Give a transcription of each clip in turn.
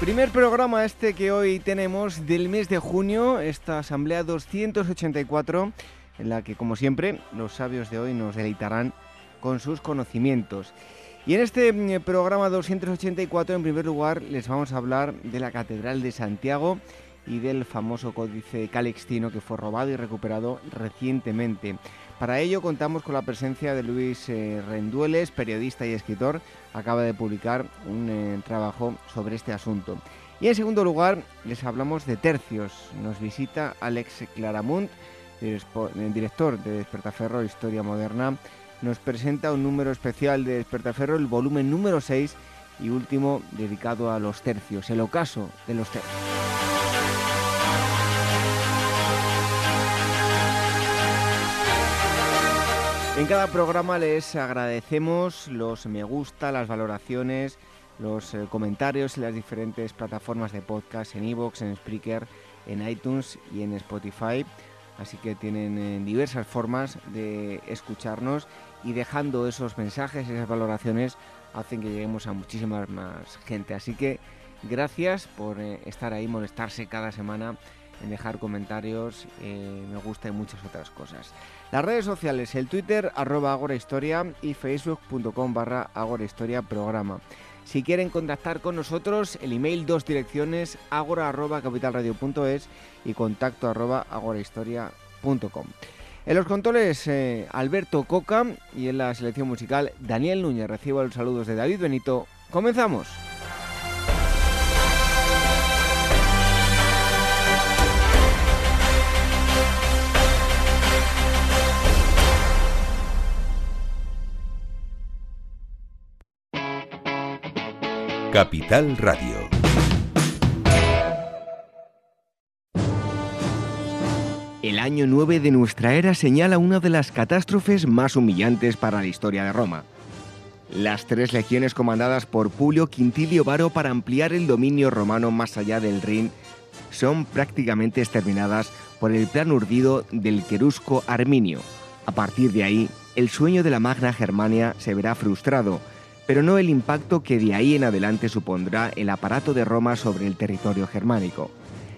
Primer programa este que hoy tenemos del mes de junio, esta asamblea 284, en la que como siempre los sabios de hoy nos deleitarán con sus conocimientos. Y en este mm, programa 284, en primer lugar, les vamos a hablar de la Catedral de Santiago y del famoso códice calixtino que fue robado y recuperado recientemente. Para ello contamos con la presencia de Luis eh, Rendueles, periodista y escritor. Acaba de publicar un eh, trabajo sobre este asunto. Y en segundo lugar les hablamos de tercios. Nos visita Alex Claramunt, director de Despertaferro Historia Moderna. Nos presenta un número especial de Despertaferro, el volumen número 6 y último dedicado a los tercios, el ocaso de los tercios. En cada programa les agradecemos los me gusta, las valoraciones, los eh, comentarios en las diferentes plataformas de podcast, en iVoox, en Spreaker, en iTunes y en Spotify. Así que tienen eh, diversas formas de escucharnos y dejando esos mensajes, esas valoraciones, hacen que lleguemos a muchísima más gente. Así que gracias por eh, estar ahí, molestarse cada semana en dejar comentarios, me gusta y muchas otras cosas. Las redes sociales, el Twitter arroba agorahistoria y facebook.com barra agorahistoria programa. Si quieren contactar con nosotros, el email dos direcciones agora arroba capitalradio.es y contacto arroba agorahistoria.com. En los controles, eh, Alberto Coca y en la selección musical, Daniel Núñez. Recibo los saludos de David Benito. ¡Comenzamos! Capital Radio. El año 9 de nuestra era señala una de las catástrofes más humillantes para la historia de Roma. Las tres legiones comandadas por Publio Quintilio Varo para ampliar el dominio romano más allá del Rin son prácticamente exterminadas por el plan urdido del querusco Arminio. A partir de ahí, el sueño de la Magna Germania se verá frustrado pero no el impacto que de ahí en adelante supondrá el aparato de Roma sobre el territorio germánico.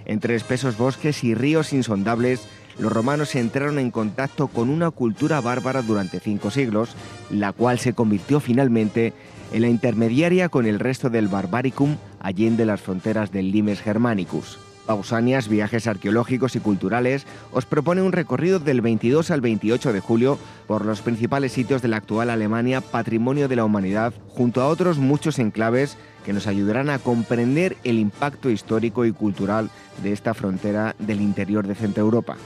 Entre espesos bosques y ríos insondables, los romanos entraron en contacto con una cultura bárbara durante cinco siglos, la cual se convirtió finalmente en la intermediaria con el resto del barbaricum allende las fronteras del Limes Germanicus. Pausanias, Viajes Arqueológicos y Culturales, os propone un recorrido del 22 al 28 de julio por los principales sitios de la actual Alemania, patrimonio de la humanidad, junto a otros muchos enclaves que nos ayudarán a comprender el impacto histórico y cultural de esta frontera del interior de Centro Europa.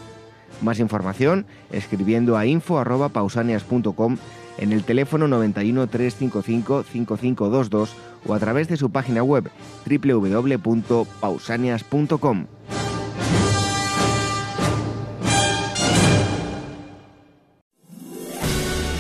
Más información escribiendo a info.pausanias.com en el teléfono 91 355 5522 o a través de su página web www.pausanias.com.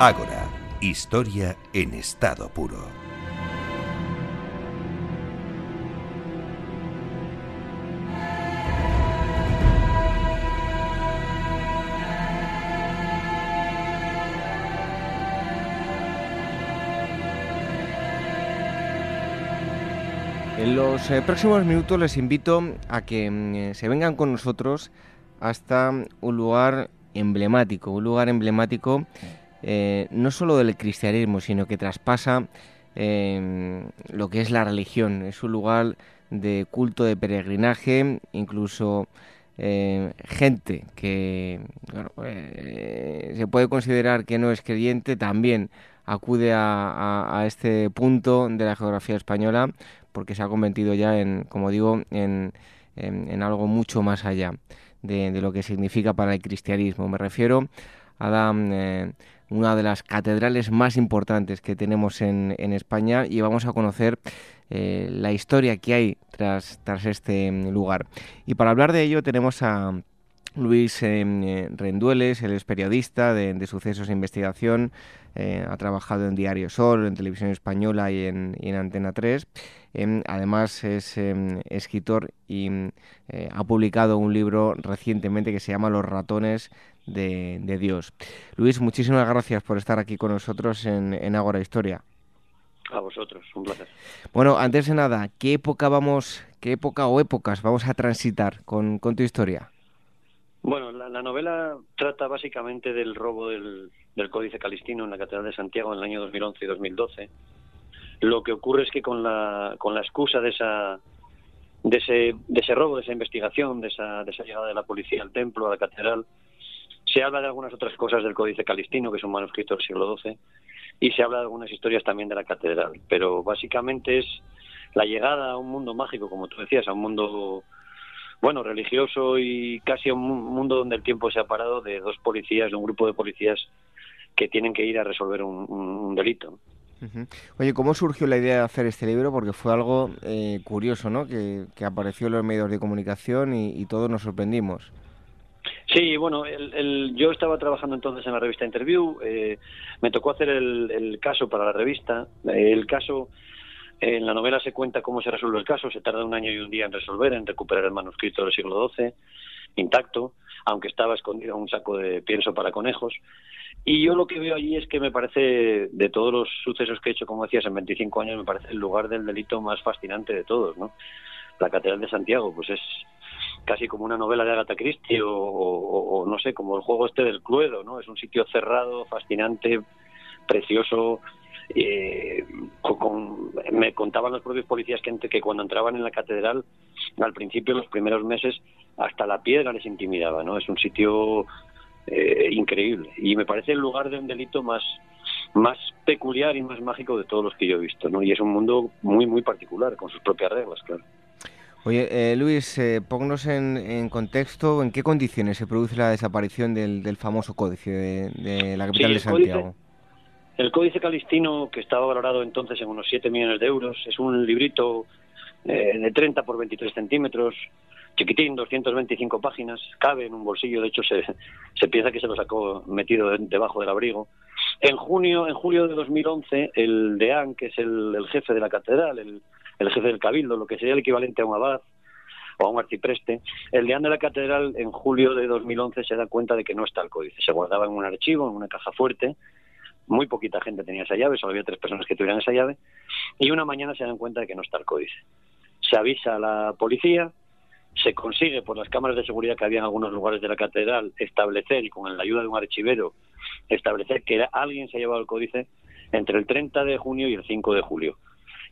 Ágora, historia en estado puro. En los eh, próximos minutos les invito a que mm, eh, se vengan con nosotros hasta un lugar emblemático, un lugar emblemático eh, no solo del cristianismo, sino que traspasa em, lo que es la religión. Es un lugar de culto, de peregrinaje, incluso eh, gente que eh, se puede considerar que no es creyente también acude a, este punto de la geografía española porque se ha convertido ya en, como digo, en, algo mucho más allá de, de, lo que significa para el cristianismo. Me refiero a la una de las catedrales más importantes que tenemos en, España y vamos a conocer eh, la historia que hay tras, tras este mm, lugar. Y para hablar de ello tenemos a Luis eh, Rendueles, él es periodista de, sucesos e investigación, eh, ha trabajado en Diario Sol, en Televisión Española y en, Antena 3. Em, además es em, escritor y ha publicado un libro recientemente que se llama Los ratones de, Dios. Luis, muchísimas gracias por estar aquí con nosotros en, en Ágora Historia. A vosotros, un placer. Bueno, antes de nada, ¿qué época vamos, qué época o épocas vamos a transitar con, tu historia? Bueno, la, novela trata básicamente del robo del, del, Códice Calistino en la Catedral de Santiago en el año 2011 y 2012. Lo que ocurre es que con la, con la excusa de esa de ese, de ese robo, de esa investigación, de esa, de esa llegada de la policía al templo, a la catedral, se habla de algunas otras cosas del Códice Calistino, que es un manuscrito del siglo XII, y se habla de algunas historias también de la catedral. Pero básicamente es la llegada a un mundo mágico, como tú decías, a un mundo, bueno, religioso y casi a un mundo donde el tiempo se ha parado de dos policías, de un grupo de policías que tienen que ir a resolver un, delito. Oye, ¿cómo surgió la idea de hacer este libro? Porque fue algo eh, curioso, ¿no? Que, apareció en los medios de comunicación y todos nos sorprendimos. Sí, bueno, el, yo estaba trabajando entonces en la revista Interview, eh, me tocó hacer el, caso para la revista, el caso, en la novela se cuenta cómo se resuelve el caso, se tarda un año y un día en resolver, en recuperar el manuscrito del siglo XII, intacto, aunque estaba escondido en un saco de pienso para conejos, y yo lo que veo allí es que me parece, de todos los sucesos que he hecho, como decías, en 25 años, me parece el lugar del delito más fascinante de todos, ¿no? La Catedral de Santiago, pues es casi como una novela de Agatha Christie o, no sé, como el juego este del Cluedo, ¿no? Es un sitio cerrado, fascinante, precioso. Eh, me contaban los propios policías que, que cuando entraban en la catedral, al principio, los primeros meses, hasta la piedra les intimidaba, ¿no? Es un sitio eh, increíble y me parece el lugar de un delito más más peculiar y más mágico de todos los que yo he visto, ¿no? Y es un mundo muy, muy particular, con sus propias reglas, claro. Oye, eh, Luis, eh, pónganos en, contexto en qué condiciones se produce la desaparición del, famoso códice de, la capital de Santiago. el códice calistino, que estaba valorado entonces en unos 7 millones de euros, es un librito eh, de 30 por 23 centímetros, chiquitín, 225 páginas, cabe en un bolsillo, de hecho se, se piensa que se lo sacó metido debajo del abrigo. En junio, en julio de 2011, el deán, que es el, el jefe de la catedral, el el jefe del cabildo, lo que sería el equivalente a un abad o a un arcipreste, el deán de la catedral en julio de 2011 se da cuenta de que no está el códice. Se guardaba en un archivo, en una caja fuerte. Muy poquita gente tenía esa llave, solo había tres personas que tuvieran esa llave. Y una mañana se dan cuenta de que no está el códice. Se avisa a la policía, se consigue por las cámaras de seguridad que había en algunos lugares de la catedral establecer, y con la ayuda de un archivero, establecer que alguien se ha llevado el códice entre el 30 de junio y el 5 de julio.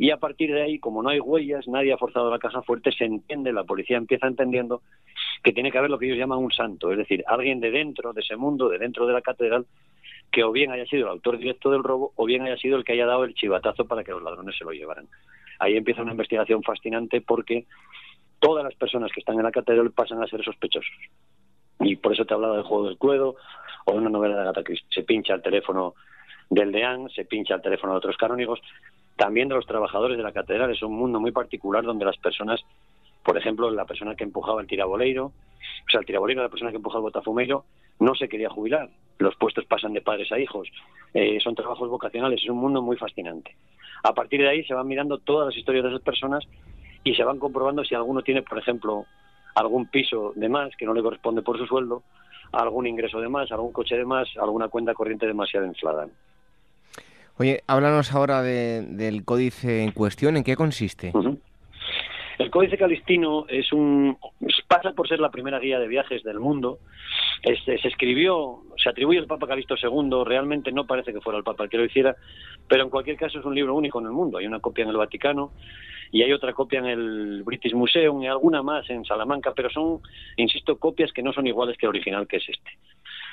Y a partir de ahí, como no hay huellas, nadie ha forzado la caja fuerte, se entiende, la policía empieza entendiendo que tiene que haber lo que ellos llaman un santo, es decir, alguien de dentro de ese mundo, de dentro de la catedral, que o bien haya sido el autor directo del robo o bien haya sido el que haya dado el chivatazo para que los ladrones se lo llevaran. Ahí empieza una investigación fascinante porque todas las personas que están en la catedral pasan a ser sospechosos. Y por eso te he hablado del juego del cluedo o de una novela de Agatha Christie. Se pincha el teléfono del deán, se pincha el teléfono de otros canónigos, también de los trabajadores de la catedral. Es un mundo muy particular donde las personas, por ejemplo, la persona que empujaba el tiraboleiro, o sea, el tiraboleiro, la persona que empujaba el botafumeiro, no se quería jubilar. Los puestos pasan de padres a hijos. Eh, son trabajos vocacionales. Es un mundo muy fascinante. A partir de ahí se van mirando todas las historias de esas personas y se van comprobando si alguno tiene, por ejemplo, algún piso de más que no le corresponde por su sueldo, algún ingreso de más, algún coche de más, alguna cuenta corriente demasiado inflada. Oye, háblanos ahora del códice en cuestión. ¿En qué consiste? El Códice Calistino es un pasa por ser la primera guía de viajes del mundo. Este, se escribió, se atribuye al Papa Calisto II, realmente no parece que fuera el Papa el que lo hiciera, pero en cualquier caso es un libro único en el mundo. Hay una copia en el Vaticano y hay otra copia en el British Museum y alguna más en Salamanca, pero son, insisto, copias que no son iguales que el original que es este.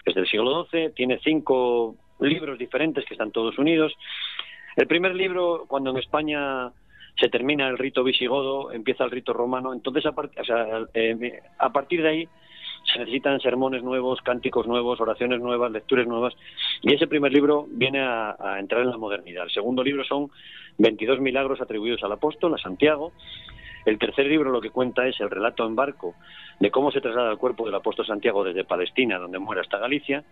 Es del siglo XII, tiene cinco libros diferentes que están todos unidos. El primer libro, cuando en España se termina el rito visigodo, empieza el rito romano, entonces a, eh, a partir de ahí se necesitan sermones nuevos, cánticos nuevos, oraciones nuevas, lecturas nuevas, y ese primer libro viene a, a, entrar en la modernidad. El segundo libro son 22 milagros atribuidos al apóstol, a Santiago. El tercer libro lo que cuenta es el relato en barco de cómo se traslada el cuerpo del apóstol Santiago desde Palestina, donde muere, hasta Galicia.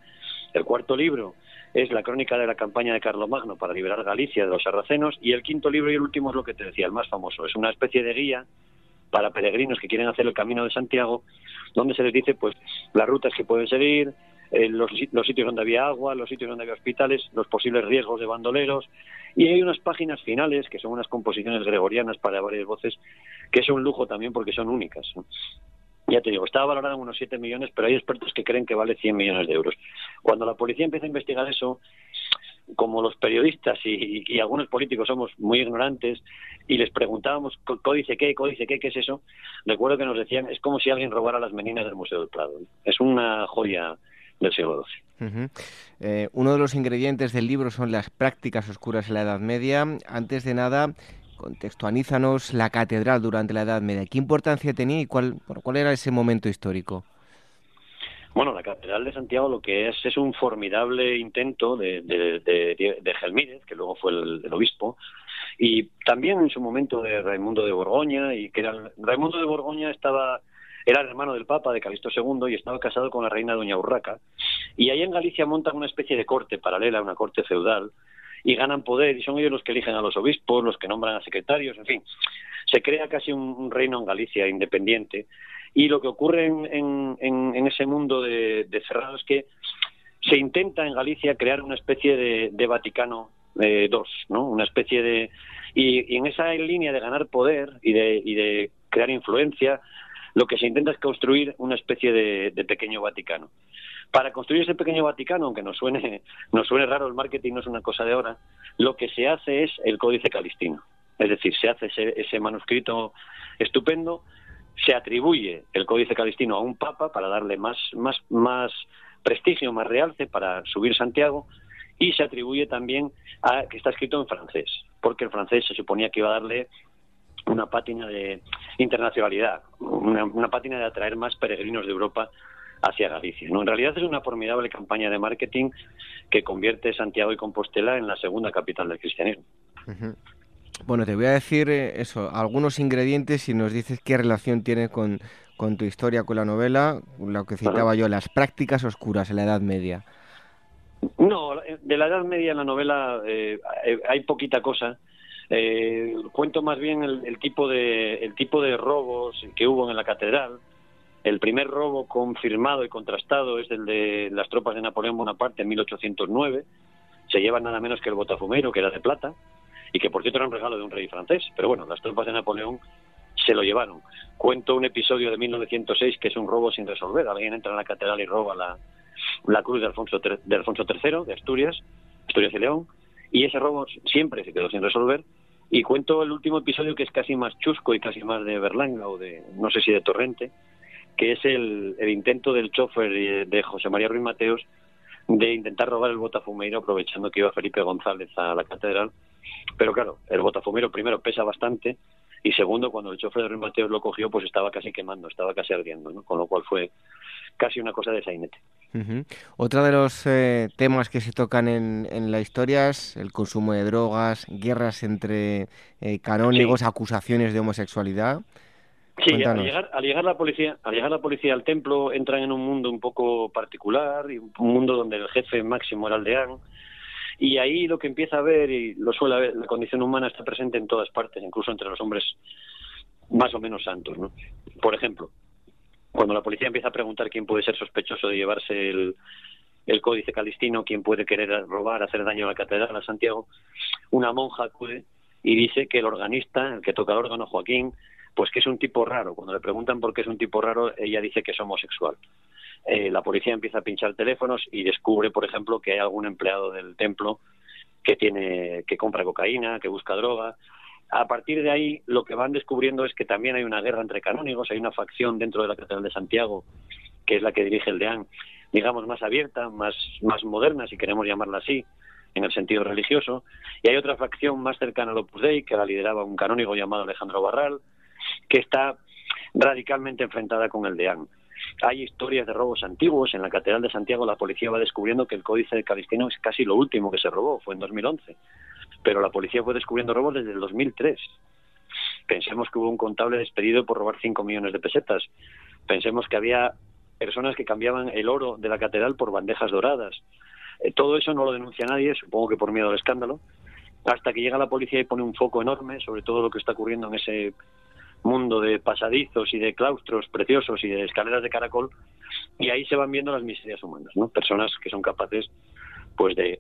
El cuarto libro es la crónica de la campaña de Carlomagno para liberar Galicia de los sarracenos. Y el quinto libro y el último es lo que te decía, el más famoso. Es una especie de guía para peregrinos que quieren hacer el camino de Santiago, donde se les dice pues las rutas que pueden seguir, eh, los, los, sitios donde había agua, los sitios donde había hospitales, los posibles riesgos de bandoleros. Y hay unas páginas finales, que son unas composiciones gregorianas para varias voces, que es un lujo también porque son únicas. Ya te digo, estaba valorada en unos 7 millones, pero hay expertos que creen que vale 100 millones de euros. Cuando la policía empieza a investigar eso, como los periodistas y, algunos políticos somos muy ignorantes y les preguntábamos códice qué, códice qué, qué es eso, recuerdo que nos decían es como si alguien robara las meninas del Museo del Prado. Es una joya del siglo XII. Eh, uno de los ingredientes del libro son las prácticas oscuras en la Edad Media. Antes de nada, contextualízanos la catedral durante la Edad Media. ¿Qué importancia tenía y cuál, cuál era ese momento histórico? Bueno, la Catedral de Santiago lo que es es un formidable intento de, de, de, Gelmírez, que luego fue el, obispo, y también en su momento de Raimundo de Borgoña, y que era, Raimundo de Borgoña estaba era el hermano del Papa de Calixto II y estaba casado con la reina Doña Urraca. Y ahí en Galicia montan una especie de corte paralela, una corte feudal, y ganan poder, y son ellos los que eligen a los obispos, los que nombran a secretarios, en fin. Se crea casi un reino en Galicia independiente, y lo que ocurre en, en, ese mundo de, de, cerrado es que se intenta en Galicia crear una especie de, Vaticano II, ¿no? Una especie de... Y, en esa línea de ganar poder y de, y de crear influencia, lo que se intenta es construir una especie de, pequeño Vaticano. Para construir ese pequeño Vaticano, aunque nos suene, nos suene raro, el marketing no es una cosa de ahora, lo que se hace es el Códice Calistino. Es decir, se hace ese, ese manuscrito estupendo se atribuye el Códice Calistino a un papa para darle más, más, más prestigio, más realce para subir Santiago y se atribuye también a que está escrito en francés, porque el francés se suponía que iba a darle una pátina de internacionalidad, una, una pátina de atraer más peregrinos de Europa hacia Galicia. ¿no? En realidad es una formidable campaña de marketing que convierte Santiago y Compostela en la segunda capital del cristianismo. Bueno, te voy a decir eh, eso, algunos ingredientes y nos dices qué relación tiene con, tu historia, con la novela, lo que citaba yo, las prácticas oscuras en la Edad Media. No, de la Edad Media en la novela eh, hay poquita cosa. Eh, cuento más bien el, tipo de, el tipo de robos que hubo en la catedral. El primer robo confirmado y contrastado es el de las tropas de Napoleón Bonaparte en 1809. Se lleva nada menos que el botafumero, que era de plata y que por cierto era un regalo de un rey francés. Pero bueno, las tropas de Napoleón se lo llevaron. Cuento un episodio de 1906 que es un robo sin resolver. Alguien entra en la catedral y roba la, la cruz de Alfonso, de Alfonso III de Asturias, Asturias y León, y ese robo siempre se quedó sin resolver. Y cuento el último episodio que es casi más chusco y casi más de Berlanga o de, no sé si de Torrente, que es el, el intento del chofer de José María Ruiz Mateos de intentar robar el botafumeiro aprovechando que iba Felipe González a la catedral. Pero claro, el botafumeiro primero pesa bastante y segundo, cuando el chofer de Ruiz Mateos lo cogió, pues estaba casi quemando, estaba casi ardiendo, ¿no? con lo cual fue casi una cosa de sainete. Otro de los eh, temas que se tocan en, en, la historia es el consumo de drogas, guerras entre eh, canónigos, acusaciones de homosexualidad. Sí, al llegar, al llegar la policía, al llegar la policía al templo, entran en un mundo un poco particular, y un mundo donde el jefe máximo era aldeán, y ahí lo que empieza a ver, y lo suele haber, la condición humana está presente en todas partes, incluso entre los hombres más o menos santos, ¿no? Por ejemplo, cuando la policía empieza a preguntar quién puede ser sospechoso de llevarse el, el códice calistino, quién puede querer robar, hacer daño a la catedral, a Santiago, una monja acude y dice que el organista, el que toca el órgano, Joaquín, pues que es un tipo raro. Cuando le preguntan por qué es un tipo raro, ella dice que es homosexual. Eh, la policía empieza a pinchar teléfonos y descubre, por ejemplo, que hay algún empleado del templo que tiene que compra cocaína, que busca droga. A partir de ahí, lo que van descubriendo es que también hay una guerra entre canónigos, hay una facción dentro de la Catedral de Santiago, que es la que dirige el deán, digamos, más abierta, más, más moderna, si queremos llamarla así, en el sentido religioso, y hay otra facción más cercana al Opus Dei, que la lideraba un canónigo llamado Alejandro Barral, que está radicalmente enfrentada con el deán. Hay historias de robos antiguos. En la Catedral de Santiago la policía va descubriendo que el Códice de Calistino es casi lo último que se robó, fue en 2011. Pero la policía fue descubriendo robos desde el 2003. Pensemos que hubo un contable despedido por robar 5 millones de pesetas. Pensemos que había personas que cambiaban el oro de la catedral por bandejas doradas. Eh, todo eso no lo denuncia nadie, supongo que por miedo al escándalo, hasta que llega la policía y pone un foco enorme sobre todo lo que está ocurriendo en ese mundo de pasadizos y de claustros preciosos y de escaleras de caracol y ahí se van viendo las miserias humanas, ¿no? Personas que son capaces pues de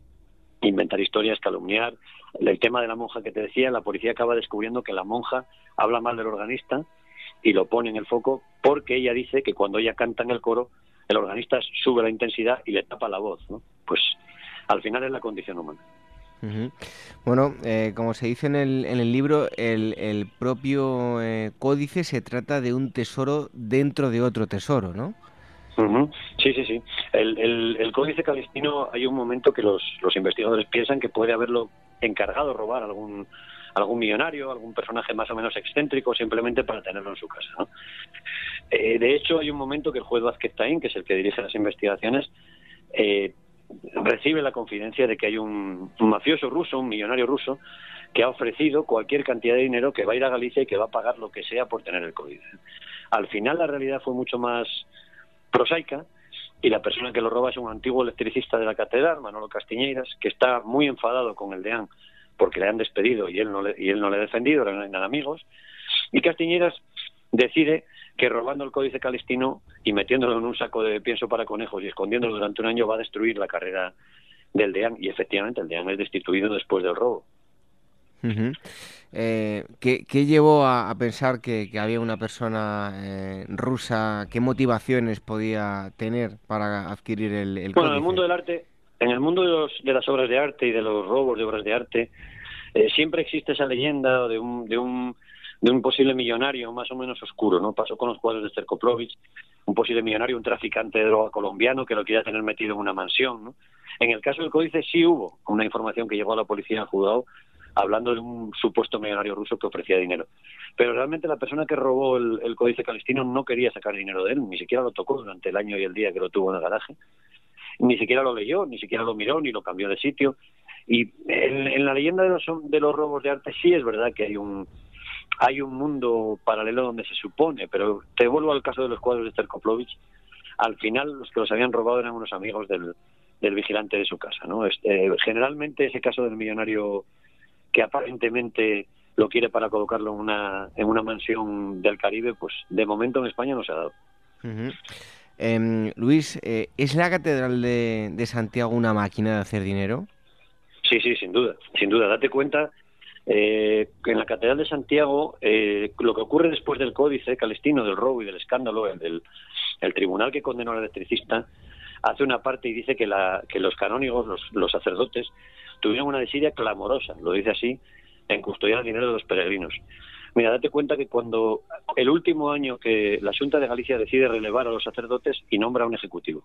inventar historias, calumniar. El tema de la monja que te decía, la policía acaba descubriendo que la monja habla mal del organista y lo pone en el foco porque ella dice que cuando ella canta en el coro, el organista sube la intensidad y le tapa la voz. Pues al final es la condición humana. Bueno, eh, como se dice en el, en el libro, el, el propio eh, códice se trata de un tesoro dentro de otro tesoro, ¿no? Sí, sí, sí. El, el, el, códice calistino hay un momento que los, los investigadores piensan que puede haberlo encargado robar algún algún millonario, algún personaje más o menos excéntrico, simplemente para tenerlo en su casa. ¿no? Eh, de hecho, hay un momento que el juez Vázquez Taín, que es el que dirige las investigaciones, eh, recibe la confidencia de que hay un, mafioso ruso, un millonario ruso, que ha ofrecido cualquier cantidad de dinero que va a ir a Galicia y que va a pagar lo que sea por tener el códice. Al final la realidad fue mucho más prosaica y la persona que lo roba es un antiguo electricista de la catedral, Manolo Castiñeiras, que está muy enfadado con el deán porque le han despedido y él no le, y él no le ha defendido, eran amigos, y Castiñeiras decide que robando el códice calistino y metiéndolo en un saco de pienso para conejos y escondiéndolo durante un año va a destruir la carrera del DEAN y efectivamente el DEAN es destituido después del robo. eh, ¿qué, llevó a, pensar que, había una persona eh, rusa? ¿Qué motivaciones podía tener para adquirir el, el Bueno, en el mundo del arte, en el mundo de, los, de las obras de arte y de los robos de obras de arte, eh, siempre existe esa leyenda de un, de un de un posible millonario más o menos oscuro, ¿no? Pasó con los cuadros de Sterkoplovich, un posible millonario, un traficante de droga colombiano que lo quería tener metido en una mansión, ¿no? En el caso del códice sí hubo una información que llegó a la policía en Judao hablando de un supuesto millonario ruso que ofrecía dinero. Pero realmente la persona que robó el, códice calistino no quería sacar dinero de él, ni siquiera lo tocó durante el año y el día que lo tuvo en el garaje. Ni siquiera lo leyó, ni siquiera lo miró, ni lo cambió de sitio. Y en, en la leyenda de los, de los robos de arte sí es verdad que hay un, hay un mundo paralelo donde se supone, pero te vuelvo al caso de los cuadros de Sterkoplovich, al final los que los habían robado eran unos amigos del, del vigilante de su casa, ¿no? Este, generalmente ese caso del millonario que aparentemente lo quiere para colocarlo en una, en una mansión del Caribe, pues de momento en España no se ha dado. Em, Luis, eh, ¿es la Catedral de, de Santiago una máquina de hacer dinero? Sí, sí, sin duda, sin duda. Date cuenta eh, en la Catedral de Santiago, eh, lo que ocurre después del Códice Calestino, del robo y del escándalo, el, del, el tribunal que condenó al electricista, hace una parte y dice que, la, que los canónigos, los, los sacerdotes, tuvieron una desidia clamorosa, lo dice así, en custodiar el dinero de los peregrinos. Mira, date cuenta que cuando el último año que la Junta de Galicia decide relevar a los sacerdotes y nombra a un ejecutivo.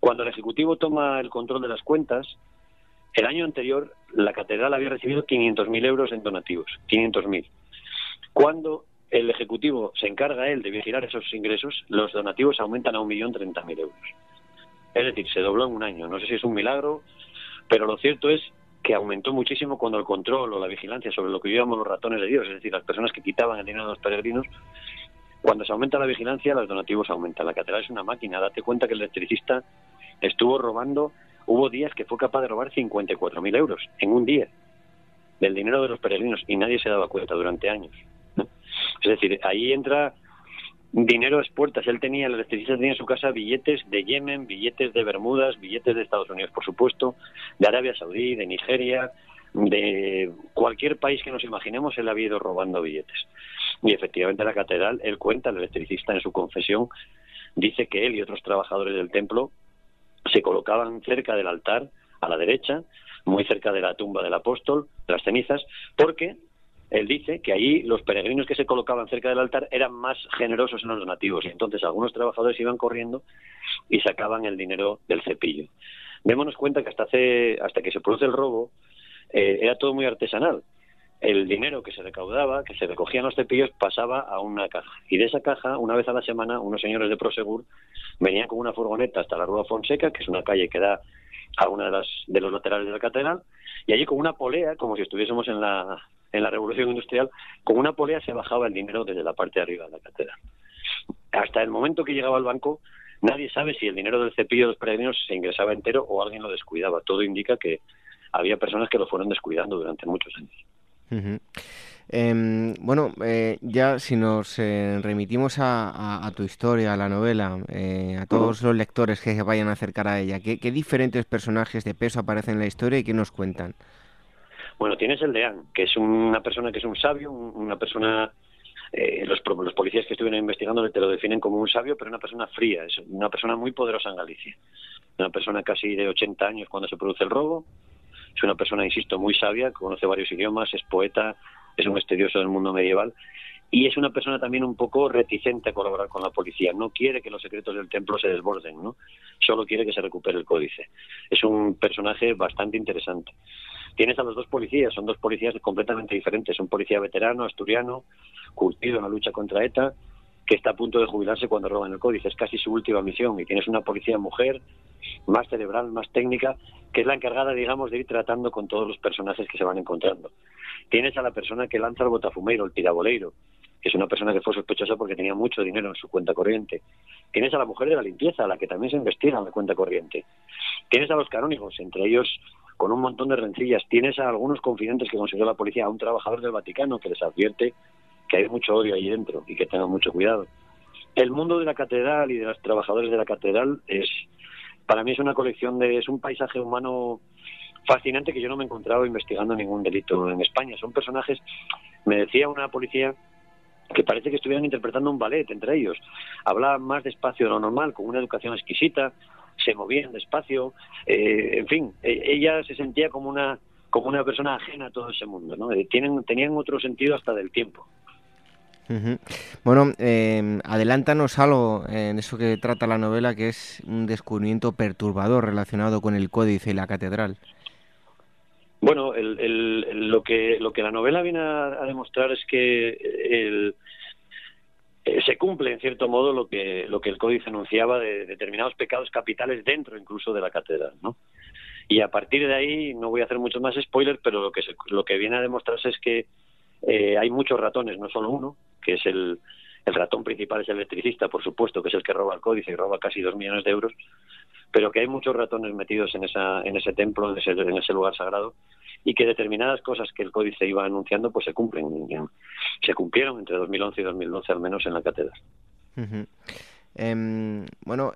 Cuando el ejecutivo toma el control de las cuentas, el año anterior la catedral había recibido 500.000 euros en donativos, 500.000. Cuando el ejecutivo se encarga él de vigilar esos ingresos, los donativos aumentan a 1.030.000 euros. Es decir, se dobló en un año. No sé si es un milagro, pero lo cierto es que aumentó muchísimo cuando el control o la vigilancia sobre lo que llamamos los ratones de Dios, es decir, las personas que quitaban el dinero de los peregrinos, cuando se aumenta la vigilancia, los donativos aumentan. La catedral es una máquina. Date cuenta que el electricista estuvo robando, hubo días que fue capaz de robar 54.000 euros en un día del dinero de los peregrinos y nadie se daba cuenta durante años. Es decir, ahí entra dinero a puertas. Él tenía, el electricista tenía en su casa billetes de Yemen, billetes de Bermudas, billetes de Estados Unidos, por supuesto, de Arabia Saudí, de Nigeria, de cualquier país que nos imaginemos, él ha ido robando billetes. Y efectivamente la catedral, él cuenta, el electricista en su confesión, dice que él y otros trabajadores del templo se colocaban cerca del altar, a la derecha, muy cerca de la tumba del apóstol, las cenizas, porque él dice que allí los peregrinos que se colocaban cerca del altar eran más generosos en los donativos y entonces algunos trabajadores iban corriendo y sacaban el dinero del cepillo. Démonos cuenta que hasta hace hasta que se produce el robo eh, era todo muy artesanal. El dinero que se recaudaba, que se recogían los cepillos, pasaba a una caja. Y de esa caja, una vez a la semana, unos señores de Prosegur venían con una furgoneta hasta la Rua Fonseca, que es una calle que da a una de, las, de los laterales de la catedral, y allí con una polea, como si estuviésemos en la, en la revolución industrial, con una polea se bajaba el dinero desde la parte de arriba de la catedral. Hasta el momento que llegaba al banco, nadie sabe si el dinero del cepillo de los peregrinos se ingresaba entero o alguien lo descuidaba. Todo indica que había personas que lo fueron descuidando durante muchos años. Em, bueno, eh, ya si nos eh, remitimos a, tu historia, a la novela, eh, a todos los lectores que se vayan a acercar a ella, ¿qué, ¿qué, diferentes personajes de peso aparecen en la historia y qué nos cuentan? Bueno, tienes el deán, que es una persona que es un sabio, una persona eh, los, los, policías que estuvieron investigando te lo definen como un sabio, pero una persona fría, es una persona muy poderosa en Galicia. Una persona casi de 80 años cuando se produce el robo. Es una persona, insisto, muy sabia, conoce varios idiomas, es poeta, es un estudioso del mundo medieval y es una persona también un poco reticente a colaborar con la policía. No quiere que los secretos del templo se desborden, ¿no? Solo quiere que se recupere el códice. Es un personaje bastante interesante. Tienes a los dos policías, son dos policías completamente diferentes. Un policía veterano, asturiano, curtido en la lucha contra ETA, que está a punto de jubilarse cuando roban el códice. Es casi su última misión. Y tienes una policía mujer, más cerebral, más técnica, que es la encargada, digamos, de ir tratando con todos los personajes que se van encontrando. Tienes a la persona que lanza el botafumeiro, el tiraboleiro, que es una persona que fue sospechosa porque tenía mucho dinero en su cuenta corriente. Tienes a la mujer de la limpieza, a la que también se investiga en la cuenta corriente. Tienes a los canónigos, entre ellos con un montón de rencillas. Tienes a algunos confidentes que consiguió la policía, a un trabajador del Vaticano que les advierte que hay mucho odio ahí dentro y que tengan mucho cuidado. El mundo de la catedral y de los trabajadores de la catedral es, para mí es una colección de, es un paisaje humano fascinante que yo no me he encontrado investigando ningún delito en España. Son personajes, me decía una policía que parece que estuvieran interpretando un ballet entre ellos. Hablaban más despacio de lo normal, con una educación exquisita, se movían despacio, eh, en fin, e, ella se sentía como una como una persona ajena a todo ese mundo, ¿no? Eh, tienen, tenían otro sentido hasta del tiempo. Bueno, eh, adelántanos algo en eso que trata la novela, que es un descubrimiento perturbador relacionado con el códice y la catedral. Bueno, lo que lo que la novela viene a, demostrar es que el, eh, se cumple en cierto modo lo que lo que el códice anunciaba de determinados pecados capitales dentro incluso de la catedral, ¿no? Y a partir de ahí no voy a hacer muchos más spoilers, pero lo que lo que viene a demostrarse es que eh, hay muchos ratones, no solo uno, que es el, el ratón principal es el electricista, por supuesto, que es el que roba el códice y roba casi dos millones de euros, pero que hay muchos ratones metidos en, esa, en ese templo, en ese, en ese lugar sagrado, y que determinadas cosas que el códice iba anunciando pues se cumplen. Se cumplieron entre 2011 y 2012 al menos en la catedral. Em, bueno,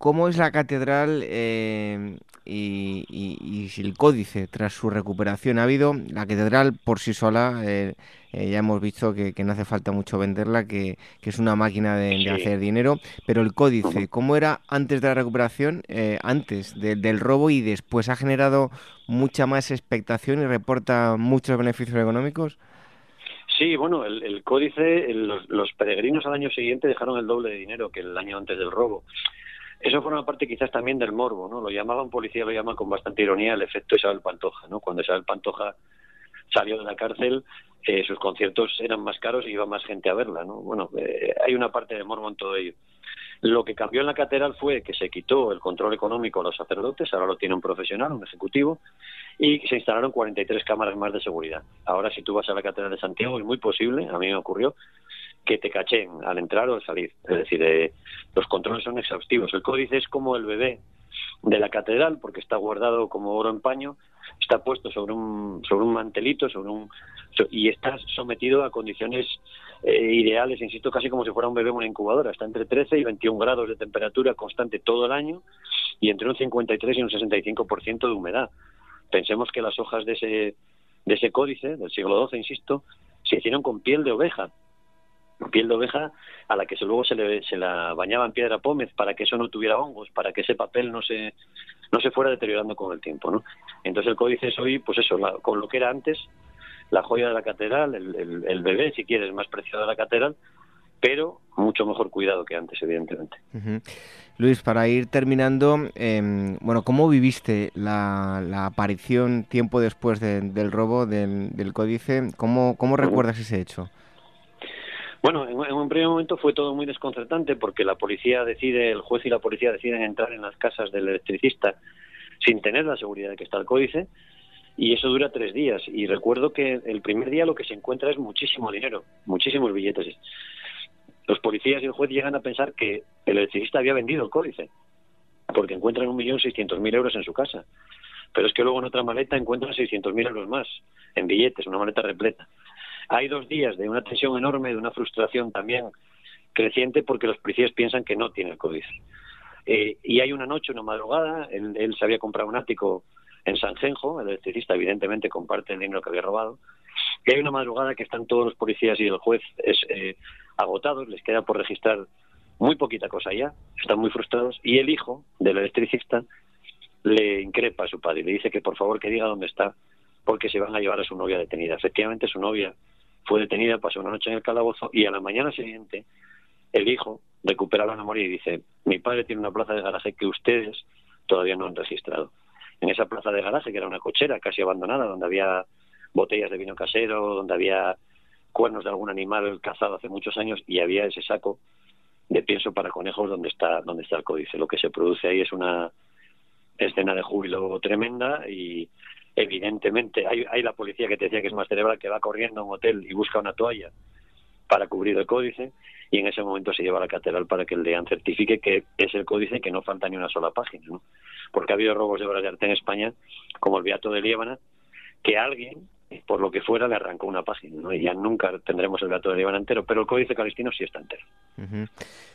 ¿cómo es la catedral em, y, si el códice tras su recuperación? Ha habido, la catedral por sí sola, eh, eh, ya hemos visto que, no hace falta mucho venderla, que, es una máquina de, hacer dinero, pero el códice, ¿cómo era antes de la recuperación, eh, antes del robo y después? ¿Ha generado mucha más expectación y reporta muchos beneficios económicos? Sí, bueno, el, códice, los, peregrinos al año siguiente dejaron el doble de dinero que el año antes del robo. Eso forma parte quizás también del morbo, ¿no? Lo llamaban policía, lo llama con bastante ironía el efecto Isabel Pantoja, ¿no? Cuando Isabel Pantoja salió de la cárcel, eh, sus conciertos eran más caros y iba más gente a verla, ¿no? Bueno, eh, hay una parte de morbo en todo ello. Lo que cambió en la catedral fue que se quitó el control económico a los sacerdotes, ahora lo tiene un profesional, un ejecutivo, y se instalaron 43 cámaras más de seguridad. Ahora, si tú vas a la catedral de Santiago, es muy posible, a mí me ocurrió, que te cachen al entrar o al salir. Es decir, eh, los controles son exhaustivos. El códice es como el bebé de la catedral, porque está guardado como oro en paño, está puesto sobre un, sobre un mantelito, sobre un, y está sometido a condiciones eh, ideales, insisto, casi como si fuera un bebé en una incubadora. Está entre 13 y 21 grados de temperatura constante todo el año y entre un 53 y un 65% de humedad. Pensemos que las hojas de ese, de ese códice del siglo XII, insisto, se hicieron con piel de oveja, piel de oveja a la que luego se, le, se la bañaba en piedra pómez para que eso no tuviera hongos, para que ese papel no se, no se fuera deteriorando con el tiempo. ¿no? Entonces el códice es hoy, pues eso, con lo que era antes, la joya de la catedral, el, el, bebé, si quieres, más preciado de la catedral, pero mucho mejor cuidado que antes, evidentemente. Luis, para ir terminando, em, bueno, ¿cómo viviste la, la aparición tiempo después del robo del, del códice? ¿Cómo, cómo recuerdas ese hecho? Bueno, en, un primer momento fue todo muy desconcertante porque la policía decide, el juez y la policía deciden entrar en las casas del electricista sin tener la seguridad de que está el códice y eso dura tres días. Y recuerdo que el primer día lo que se encuentra es muchísimo dinero, muchísimos billetes. Los policías y el juez llegan a pensar que el electricista había vendido el códice porque encuentran un millón seiscientos mil euros en su casa. Pero es que luego en otra maleta encuentran seiscientos mil euros más en billetes, una maleta repleta. Hay dos días de una tensión enorme, de una frustración también creciente porque los policías piensan que no tiene el códice. Eh, y hay una noche, una madrugada, él, se había comprado un ático en Sanjenjo, el electricista evidentemente comparte el dinero que había robado, y hay una madrugada que están todos los policías y el juez es, eh, agotados, les queda por registrar muy poquita cosa ya, están muy frustrados, y el hijo del electricista le increpa a su padre y le dice que por favor que diga dónde está, porque se van a llevar a su novia detenida. Efectivamente, su novia fue detenida, pasó una noche en el calabozo y a la mañana siguiente el hijo recupera la memoria y dice, mi padre tiene una plaza de garaje que ustedes todavía no han registrado. En esa plaza de garaje, que era una cochera casi abandonada, donde había botellas de vino casero, donde había cuernos de algún animal cazado hace muchos años y había ese saco de pienso para conejos donde está donde está el códice. Lo que se produce ahí es una escena de júbilo tremenda y Evidentemente, hay, hay la policía que te decía que es más cerebral, que va corriendo a un hotel y busca una toalla para cubrir el códice y en ese momento se lleva a la catedral para que el deán certifique que es el códice y que no falta ni una sola página, ¿no? Porque ha habido robos de obras de arte en España, como el Beato de Líbana, que alguien, por lo que fuera, le arrancó una página, ¿no? Y ya nunca tendremos el Beato de Líbana entero, pero el códice calistino sí está entero.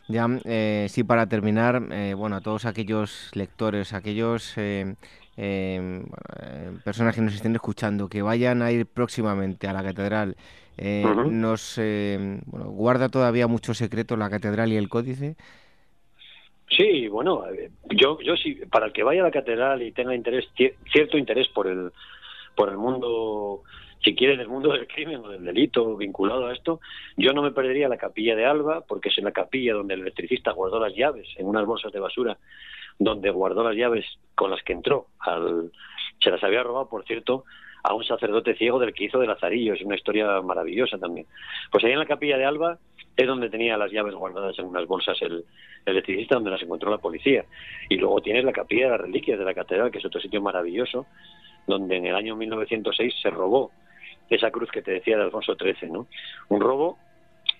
Ya, eh, sí, para terminar, eh, bueno, a todos aquellos lectores, aquellos eh, Em, eh, personas que nos estén escuchando, que vayan a ir próximamente a la catedral, eh, nos em, guarda todavía mucho secreto la catedral y el códice. Sí, bueno, eh, yo, yo sí, para el que vaya a la catedral y tenga interés, cierto interés por el, por el mundo, si quiere, del mundo del crimen o del delito vinculado a esto, yo no me perdería la capilla de Alba, porque es en la capilla donde el electricista guardó las llaves en unas bolsas de basura donde guardó las llaves con las que entró. Al, se las había robado, por cierto, a un sacerdote ciego del que hizo de Lazarillo. Es una historia maravillosa también. Pues ahí en la capilla de Alba es donde tenía las llaves guardadas en unas bolsas el, electricista, donde las encontró la policía. Y luego tienes la capilla de las reliquias de la catedral, que es otro sitio maravilloso, donde en el año 1906 se robó esa cruz que te decía de Alfonso XIII, ¿no? Un robo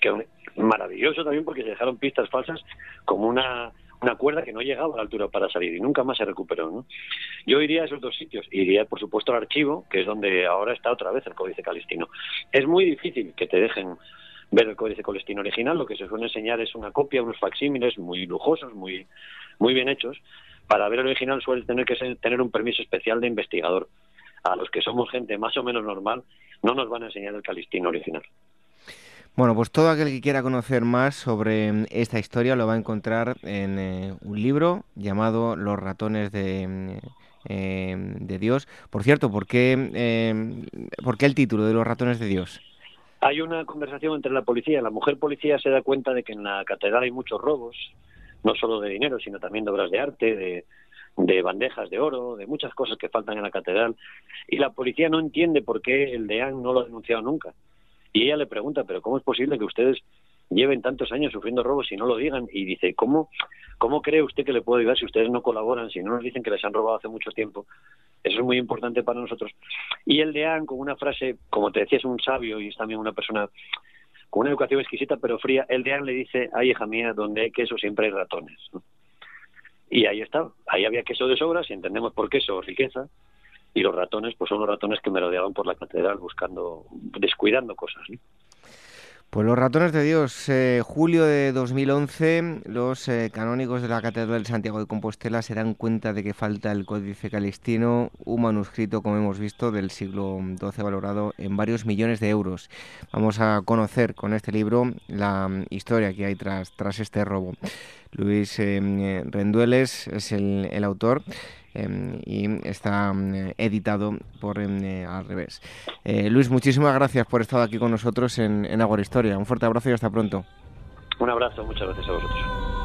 que maravilloso también porque se dejaron pistas falsas como una una cuerda que no llegaba a la altura para salir y nunca más se recuperó. ¿no? Yo iría a esos dos sitios, iría por supuesto al archivo, que es donde ahora está otra vez el Códice Calistino. Es muy difícil que te dejen ver el Códice Calistino original, lo que se suele enseñar es una copia, unos facsímiles muy lujosos, muy, muy bien hechos. Para ver el original suele tener que tener un permiso especial de investigador. A los que somos gente más o menos normal, no nos van a enseñar el Calistino original. Bueno, pues todo aquel que quiera conocer más sobre esta historia lo va a encontrar en eh, un libro llamado Los ratones de, mm, em, de Dios. Por cierto, ¿por qué, em, ¿por qué el título de Los ratones de Dios? hay una conversación entre la policía. La mujer policía se da cuenta de que en la catedral hay muchos robos, no solo de dinero, sino también de obras de arte, de, de bandejas de oro, de muchas cosas que faltan en la catedral. Y la policía no entiende por qué el deán no lo ha denunciado nunca. Y ella le pregunta, pero ¿cómo es posible que ustedes lleven tantos años sufriendo robos y no lo digan? Y dice, ¿cómo, cómo cree usted que le puedo ayudar si ustedes no colaboran, si no nos dicen que les han robado hace mucho tiempo? Eso es muy importante para nosotros. Y el deán, con una frase, como te decía, es un sabio y es también una persona con una educación exquisita pero fría, el deán le dice, ay hija mía, donde hay queso siempre hay ratones. Y ahí está, ahí había queso de sobras y entendemos por queso riqueza, y los ratones pues son los ratones que me rodeaban por la catedral buscando, descuidando cosas. Pues los ratones de Dios, eh, julio de 2011, los eh, canónigos de la Catedral de Santiago de Compostela se dan cuenta de que falta el Códice Calistino, un manuscrito, como hemos visto, del siglo XII valorado en varios millones de euros. Vamos a conocer con este libro la mm, historia que hay tras, tras este robo. Luis eh, Rendueles es el autor Em, y está em, editado por em, eh, al revés. Eh, Luis, muchísimas gracias por estar aquí con nosotros en, en Agua Historia. Un fuerte abrazo y hasta pronto. Un abrazo, muchas gracias a vosotros.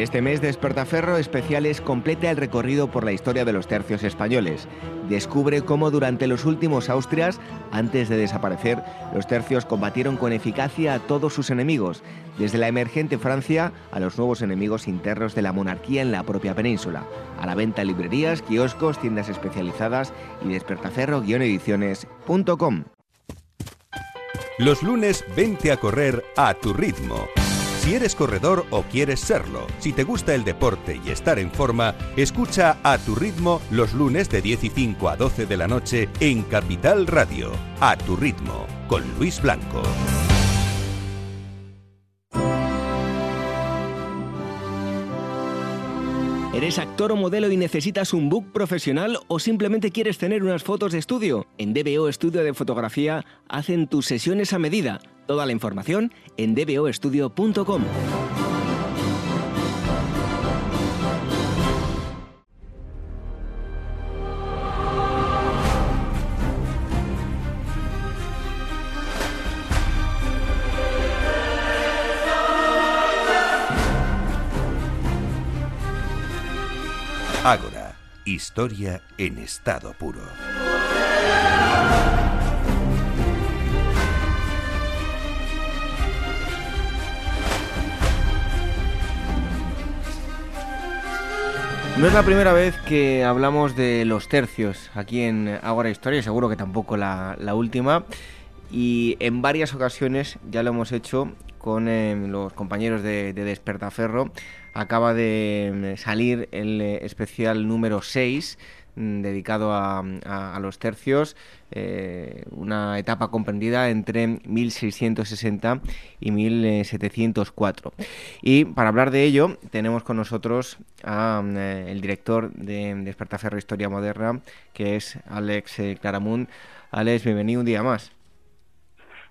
Este mes Despertaferro Especiales completa el recorrido por la historia de los tercios españoles. Descubre cómo durante los últimos Austrias, antes de desaparecer, los tercios combatieron con eficacia a todos sus enemigos, desde la emergente Francia a los nuevos enemigos internos de la monarquía en la propia península. A la venta en librerías, kioscos, tiendas especializadas y despertaferro-ediciones.com. Los lunes vente a correr a tu ritmo. Si eres corredor o quieres serlo, si te gusta el deporte y estar en forma, escucha a tu ritmo los lunes de 10 y 5 a 12 de la noche en Capital Radio. A tu ritmo, con Luis Blanco. ¿Eres actor o modelo y necesitas un book profesional o simplemente quieres tener unas fotos de estudio? En DBO Estudio de Fotografía hacen tus sesiones a medida Toda la información en dboestudio.com. Ágora, historia en estado puro. No es la primera vez que hablamos de los tercios aquí en Agora Historia, seguro que tampoco la, última. Y en varias ocasiones ya lo hemos hecho con eh, los compañeros de, de, Despertaferro. Acaba de salir el eh, especial número 6 Mm, dedicado a, los tercios, eh, una etapa comprendida entre 1660 y 1704. Y para hablar de ello tenemos con nosotros al eh, director de Despertaferro Historia Moderna, que es Alex eh, Claramunt. Alex, bienvenido un día más.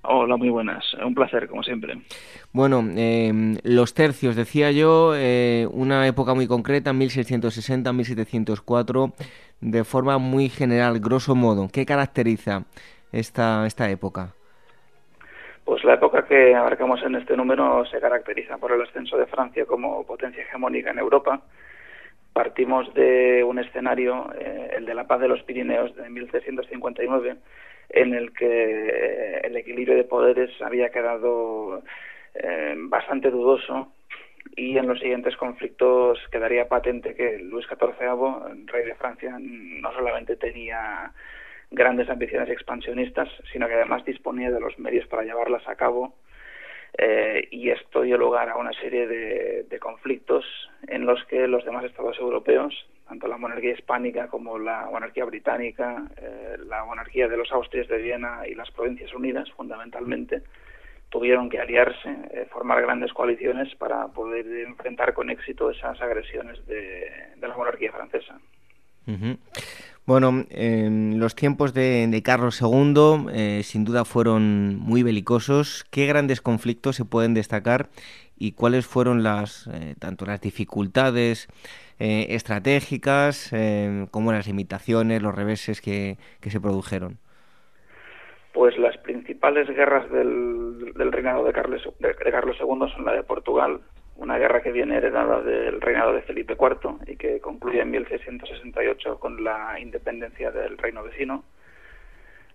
Hola, muy buenas. Un placer, como siempre. Bueno, em, los tercios, decía yo, una época muy concreta, 1660-1704, de forma muy general, grosso modo, ¿qué caracteriza esta, esta época? Pues la época que abarcamos en este número se caracteriza por el ascenso de Francia como potencia hegemónica en Europa. Partimos de un escenario, eh, el de la paz de los Pirineos de 1359, en el que eh, el equilibrio de poderes había quedado eh, bastante dudoso y en los siguientes conflictos quedaría patente que Luis XIV, rey de Francia, no solamente tenía grandes ambiciones expansionistas, sino que además disponía de los medios para llevarlas a cabo eh, y esto dio lugar a una serie de, conflictos en los que los demás estados europeos, tanto la monarquía hispánica como la monarquía británica, eh, la monarquía de los Austrias de Viena y las Provincias Unidas, fundamentalmente, tuvieron que aliarse, eh, formar grandes coaliciones para poder enfrentar con éxito esas agresiones de, la monarquía francesa. Bueno, en los tiempos de, Carlos II eh, sin duda fueron muy belicosos. ¿Qué grandes conflictos se pueden destacar y cuáles fueron las eh, tanto las dificultades estratégicas como las limitaciones, los reveses que se produjeron? Pues las principales guerras del, reinado de Carlos, de, Carlos II son la de Portugal, una guerra que viene heredada del reinado de Felipe IV y que concluye en 1668 con la independencia del reino vecino.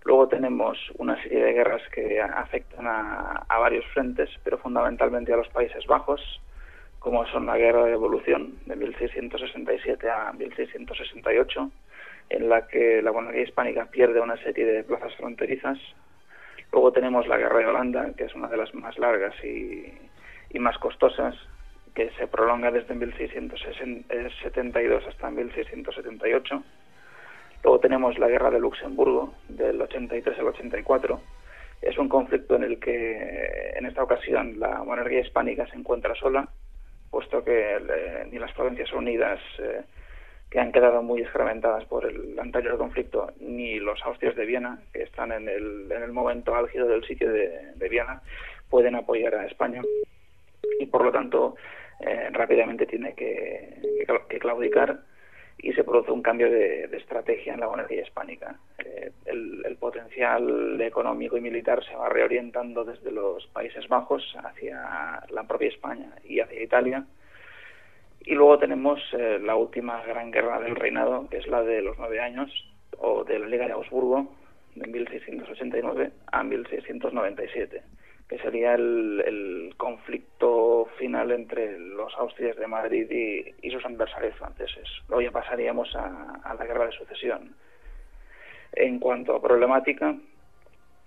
Luego tenemos una serie de guerras que afectan a, a varios frentes, pero fundamentalmente a los Países Bajos, como son la Guerra de Evolución de 1667 a 1668, en la que la monarquía hispánica pierde una serie de plazas fronterizas. Luego tenemos la Guerra de Holanda, que es una de las más largas y, más costosas, que se prolonga desde 1672 hasta 1678. Luego tenemos la Guerra de Luxemburgo, del 83 al 84. Es un conflicto en el que, en esta ocasión, la monarquía hispánica se encuentra sola, puesto que eh, ni las Provincias Unidas eh, que han quedado muy excrementadas por el anterior conflicto, ni los austrios de Viena, que están en el, en el momento álgido del sitio de, Viena, pueden apoyar a España. Y por lo tanto, eh, rápidamente tiene que, claudicar y se produce un cambio de, estrategia en la monarquía hispánica. Eh, el, el, potencial económico y militar se va reorientando desde los Países Bajos hacia la propia España y hacia Italia y luego tenemos eh, la última gran guerra del reinado, que es la de los nueve años, o de la Liga de Augsburgo, de 1689 a 1697, que sería el, conflicto final entre los Austrias de Madrid y, sus adversarios franceses. Luego ya pasaríamos a la guerra de sucesión. En cuanto a problemática,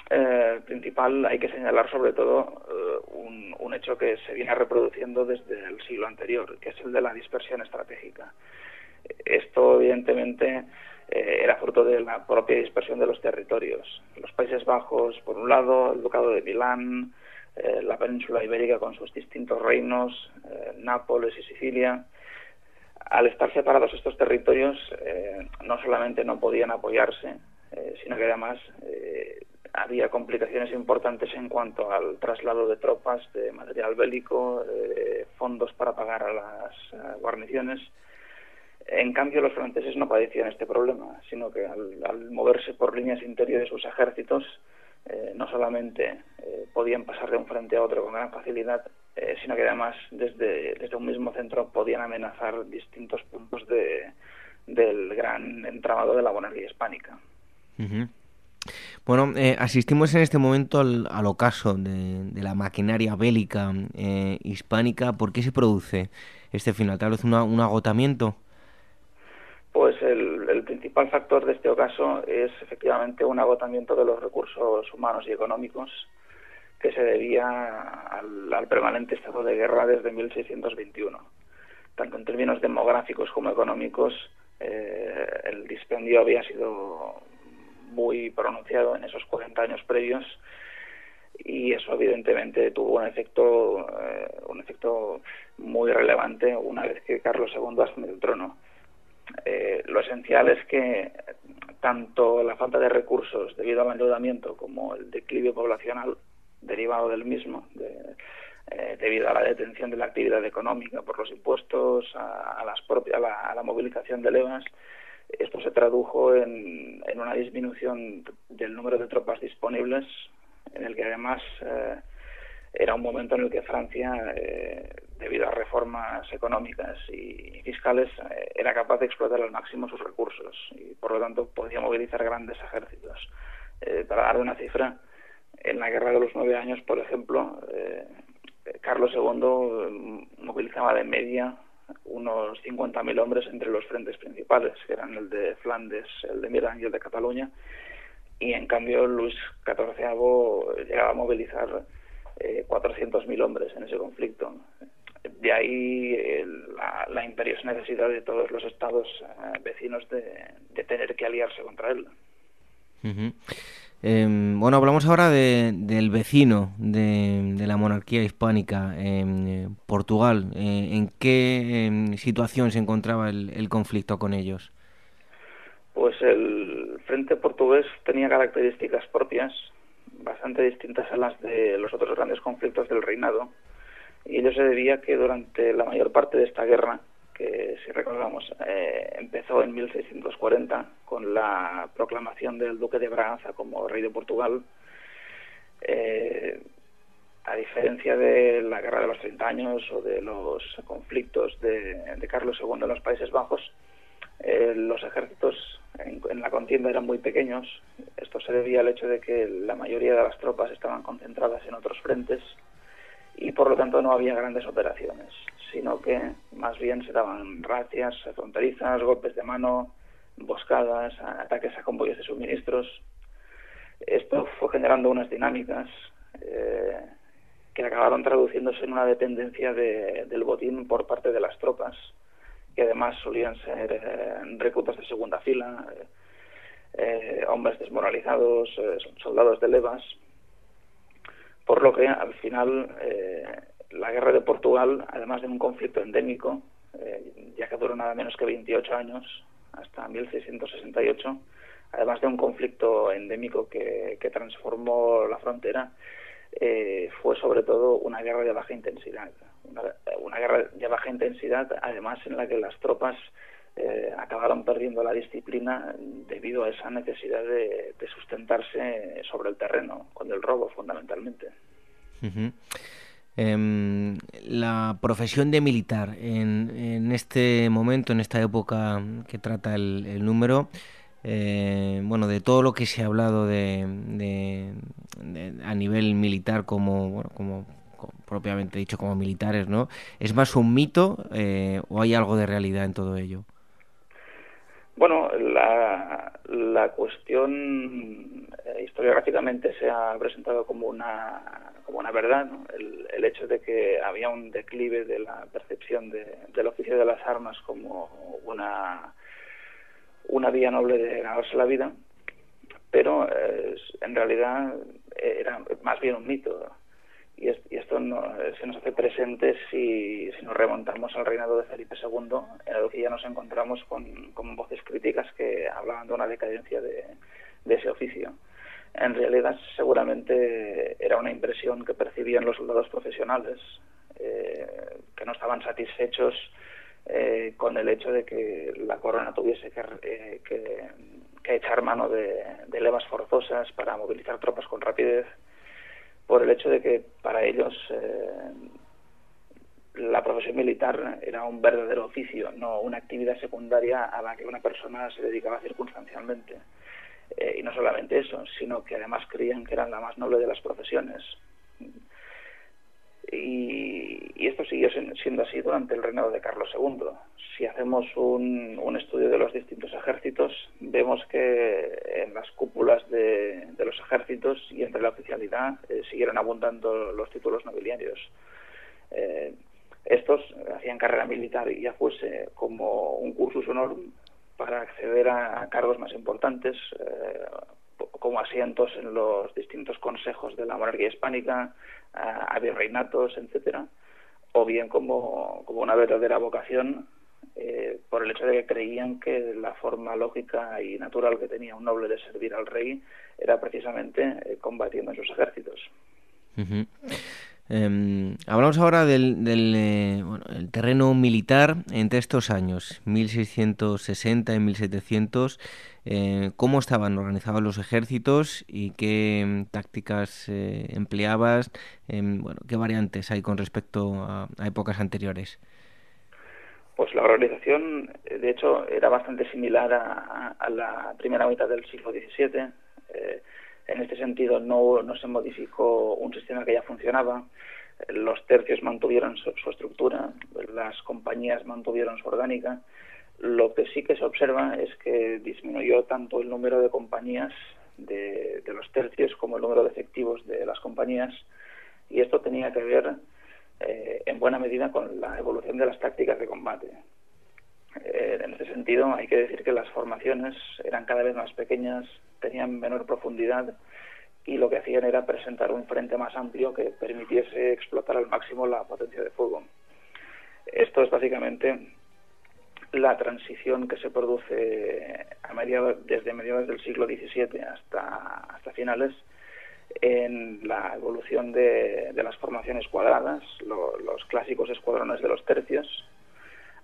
eh, principal hay que señalar sobre todo eh, un, hecho que se viene reproduciendo desde el siglo anterior, que es el de la dispersión estratégica. Esto, evidentemente, eh, era fruto de la propia dispersión de los territorios. Los Países Bajos, por un lado, el Ducado de Milán, eh, la península ibérica con sus distintos reinos, Nápoles y Sicilia. Al estar separados estos territorios, no solamente no podían apoyarse, sino que además había complicaciones importantes en cuanto al traslado de tropas, de material bélico, de fondos para pagar a las eh, guarniciones. En cambio, los franceses no padecían este problema, sino que al, moverse por líneas interiores sus ejércitos, eh, no solamente eh, podían pasar de un frente a otro con gran facilidad, sino que además desde, desde un mismo centro podían amenazar distintos puntos de, del gran entramado de la monarquía hispánica. Bueno, eh, asistimos en este momento al, ocaso de, la maquinaria bélica eh, hispánica. ¿Por qué se produce este final? ¿Tal vez un agotamiento? Pues el, principal factor de este ocaso es efectivamente un agotamiento de los recursos humanos y económicos que se debía al, permanente estado de guerra desde 1621. Tanto en términos demográficos como económicos, eh, el dispendio había sido muy pronunciado en esos 40 años previos y eso evidentemente tuvo un efecto eh, un efecto muy relevante una vez que Carlos II asumió el trono. Eh, lo esencial es que tanto la falta de recursos debido al endeudamiento como el declive poblacional derivado del mismo, eh, debido a la detención de la actividad económica por los impuestos, a, las propias, a la movilización de levas, esto se tradujo en, una disminución del número de tropas disponibles, en el que además eh, era un momento en el que Francia, eh, debido a reformas económicas y fiscales, eh, era capaz de explotar al máximo sus recursos y por lo tanto podía movilizar grandes ejércitos. para dar una cifra, en la Guerra de los Nueve Años, por ejemplo, Carlos II movilizaba de media unos 50.000 hombres entre los frentes principales, que eran el de Flandes, el de Milán y el de Cataluña, y en cambio Luis XIV llegaba a movilizar 400.000 hombres en ese conflicto. De ahí la, imperiosa necesidad de todos los estados vecinos de, tener que aliarse contra él. Em, bueno, hablamos ahora del vecino de, la monarquía hispánica, en eh, Portugal. Eh, ¿En qué em, situación se encontraba el, conflicto con ellos? Pues el frente portugués tenía características propias, bastante distintas a las de los otros grandes conflictos del reinado, y ello se debía que durante la mayor parte de esta guerra que si recordamos eh, empezó en 1640 con la proclamación del duque de Braganza como rey de Portugal. Eh, a diferencia de la guerra de los 30 años o de los conflictos de, Carlos II en los Países Bajos, eh, los ejércitos en, en, la contienda eran muy pequeños. Esto se debía al hecho de que la mayoría de las tropas estaban concentradas en otros frentes y por lo tanto no había grandes operaciones sino que más bien se daban racias fronterizas, golpes de mano, emboscadas, ataques a convoyes de suministros. Esto fue generando unas dinámicas eh, que acabaron traduciéndose en una dependencia del botín por parte de las tropas, que además solían ser eh, reclutas de segunda fila, eh, hombres desmoralizados, soldados de levas, por lo que al final la guerra de Portugal, además de un conflicto endémico, eh, ya que duró nada menos que 28 años, hasta 1668, además de un conflicto endémico que, transformó la frontera, eh, fue sobre todo una guerra de baja intensidad. Una, guerra de baja intensidad, además en la que las tropas eh, acabaron perdiendo la disciplina debido a esa necesidad de, sustentarse sobre el terreno, con el robo fundamentalmente. Em, la profesión de militar en, este momento, en esta época que trata el, número, eh, bueno, de todo lo que se ha hablado de, a nivel militar como, bueno, como, propiamente dicho como militares, ¿no? ¿Es más un mito eh, o hay algo de realidad en todo ello? Bueno, la, la cuestión eh, historiográficamente se ha presentado como una, como una verdad, el, el, hecho de que había un declive de la percepción de, del oficio de las armas como una, una vía noble de ganarse la vida, pero eh, en realidad era más bien un mito. Y, esto se nos hace presente si, si, nos remontamos al reinado de Felipe II, en el que ya nos encontramos con, con voces críticas que hablaban de una decadencia de, de ese oficio. En realidad, seguramente era una impresión que percibían los soldados profesionales, eh, que no estaban satisfechos eh, con el hecho de que la corona tuviese que, eh, que, echar mano de, de levas forzosas para movilizar tropas con rapidez por el hecho de que para ellos eh, la profesión militar era un verdadero oficio, no una actividad secundaria a la que una persona se dedicaba circunstancialmente. Eh, y no solamente eso, sino que además creían que eran la más noble de las profesiones. Y, esto siguió siendo así durante el reinado de Carlos II. Si hacemos un, estudio de los distintos ejércitos, vemos que en las cúpulas de, los ejércitos y entre la oficialidad eh, siguieron abundando los títulos nobiliarios. Eh, estos hacían carrera militar ya fuese como un cursus honorum para acceder a cargos más importantes, eh, como asientos en los distintos consejos de la monarquía hispánica, a, virreinatos, etcétera, o bien como, como una verdadera vocación eh, por el hecho de que creían que la forma lógica y natural que tenía un noble de servir al rey era precisamente eh, combatiendo en sus ejércitos. Em, hablamos ahora del, eh, el terreno militar entre estos años, 1660 y 1700. Eh, ¿Cómo estaban organizados los ejércitos y qué em, tácticas eh, empleabas? Em, bueno, ¿Qué variantes hay con respecto a, épocas anteriores? Pues la organización, de hecho, era bastante similar a, a la primera mitad del siglo XVII. En este sentido, no, se modificó un sistema que ya funcionaba. Los tercios mantuvieron su, estructura, las compañías mantuvieron su orgánica. Lo que sí que se observa es que disminuyó tanto el número de compañías de, los tercios como el número de efectivos de las compañías, Y esto tenía que ver eh, en buena medida con la evolución de las tácticas de combate. Eh, en este sentido, hay que decir que las formaciones eran cada vez más pequeñas, tenían menor profundidad y lo que hacían era presentar un frente más amplio que permitiese explotar al máximo la potencia de fuego. Esto es básicamente la transición que se produce a mediados, desde mediados del siglo XVII hasta, hasta finales en la evolución de, las formaciones cuadradas, los clásicos escuadrones de los tercios,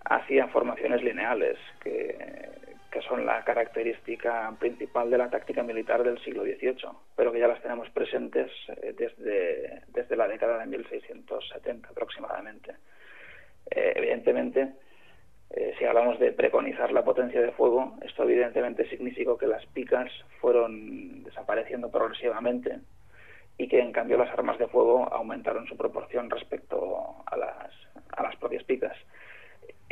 hacia formaciones lineales, que, son la característica principal de la táctica militar del siglo XVIII, pero que ya las tenemos presentes eh, desde, desde la década de 1670 aproximadamente. Eh, evidentemente, eh, si hablamos de preconizar la potencia de fuego, esto evidentemente significó que las picas fueron desapareciendo progresivamente y que en cambio las armas de fuego aumentaron su proporción respecto a las, a las propias picas.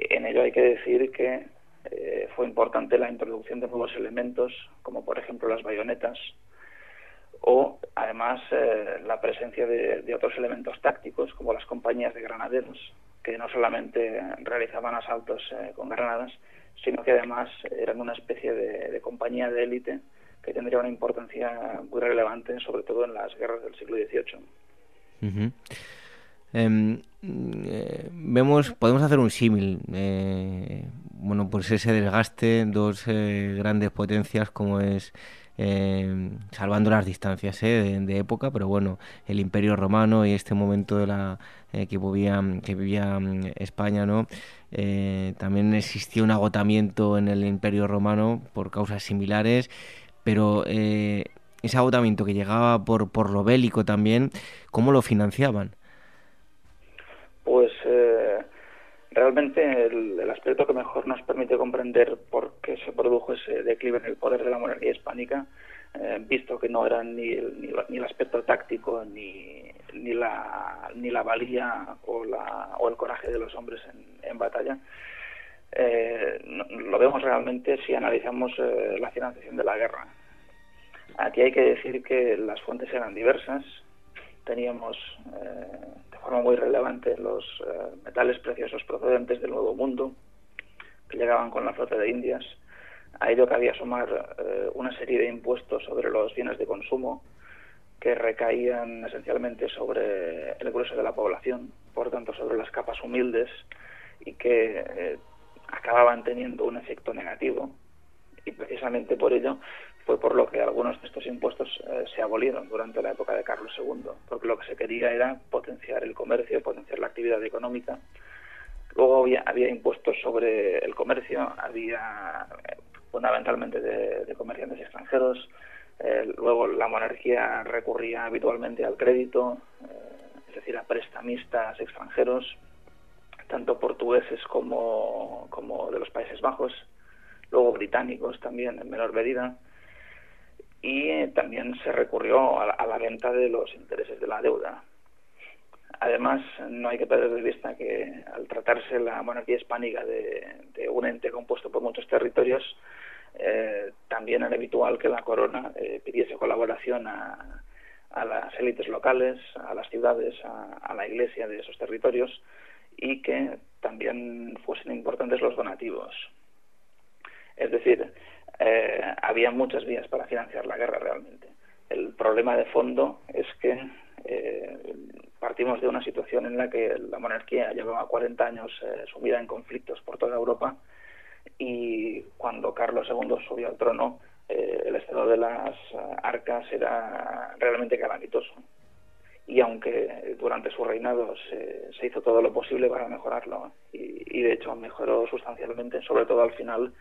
En ello hay que decir que eh, fue importante la introducción de nuevos elementos, como por ejemplo las bayonetas, o además eh, la presencia de, otros elementos tácticos, como las compañías de granaderos, que no solamente realizaban asaltos eh, con granadas, sino que además eran una especie de, compañía de élite que tendría una importancia muy relevante, sobre todo en las guerras del siglo XVIII. Eh, vemos, podemos hacer un símil. Eh, bueno, pues ese desgaste, dos grandes potencias como es eh, salvando las distancias eh, de, época, pero bueno, el Imperio Romano y este momento de la eh, que vivía, que vivía mm, España, ¿no? también existía un agotamiento en el Imperio Romano por causas similares, pero ese agotamiento que llegaba por, por lo bélico también, ¿cómo lo financiaban? Realmente el, aspecto que mejor nos permite comprender por qué se produjo ese declive en el poder de la monarquía hispánica, eh, visto que no era ni el, ni, el aspecto táctico ni, ni, la, ni la valía o, la, o el coraje de los hombres en, batalla, eh, lo vemos realmente si analizamos eh, la financiación de la guerra. Aquí hay que decir que las fuentes eran diversas. Teníamos forma muy relevante los eh, metales preciosos procedentes del Nuevo Mundo, que llegaban con la flota de Indias. A ello cabía sumar eh, una serie de impuestos sobre los bienes de consumo que recaían esencialmente sobre el grueso de la población, por tanto sobre las capas humildes y que eh, acababan teniendo un efecto negativo. Y precisamente por ello fue por lo que algunos de estos impuestos eh, se abolieron durante la época de Carlos II, porque lo que se quería era potenciar el comercio, potenciar la actividad económica. Luego había, impuestos sobre el comercio, había eh, fundamentalmente de, comerciantes extranjeros, eh, luego la monarquía recurría habitualmente al crédito, es decir, a prestamistas extranjeros, tanto portugueses como, como de los Países Bajos, luego británicos también en menor medida y eh, también se recurrió a la, venta de los intereses de la deuda. Además, no hay que perder de vista que al tratarse la monarquía hispánica de, un ente compuesto por muchos territorios, eh, también era habitual que la corona eh, pidiese colaboración a, las élites locales, a las ciudades, a, a, la iglesia de esos territorios y que también fuesen importantes los donativos. Es decir, eh, había muchas vías para financiar la guerra realmente. El problema de fondo es que eh, partimos de una situación en la que la monarquía llevaba 40 años eh, sumida en conflictos por toda Europa y cuando Carlos II subió al trono el estado de las arcas era realmente calamitoso y aunque durante su reinado se, hizo todo lo posible para mejorarlo y, de hecho mejoró sustancialmente, sobre todo al final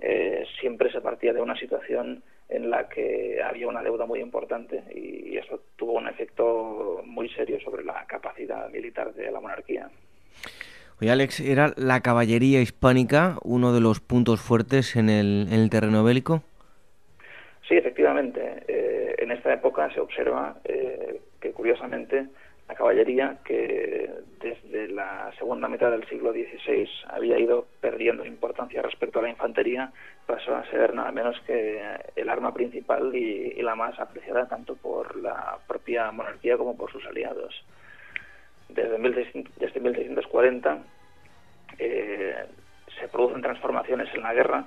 eh, siempre se partía de una situación en la que había una deuda muy importante y eso tuvo un efecto muy serio sobre la capacidad militar de la monarquía. Oye, Alex, ¿era la caballería hispánica uno de los puntos fuertes en el, terreno bélico? Sí, efectivamente. Eh, en esta época se observa eh, que, curiosamente, la caballería, que desde la Segunda mitad del siglo XVI había ido perdiendo importancia respecto a la infantería, pasó a ser nada menos que el arma principal y, la más apreciada tanto por la propia monarquía como por sus aliados. Desde, 1640 eh, se producen transformaciones en la guerra,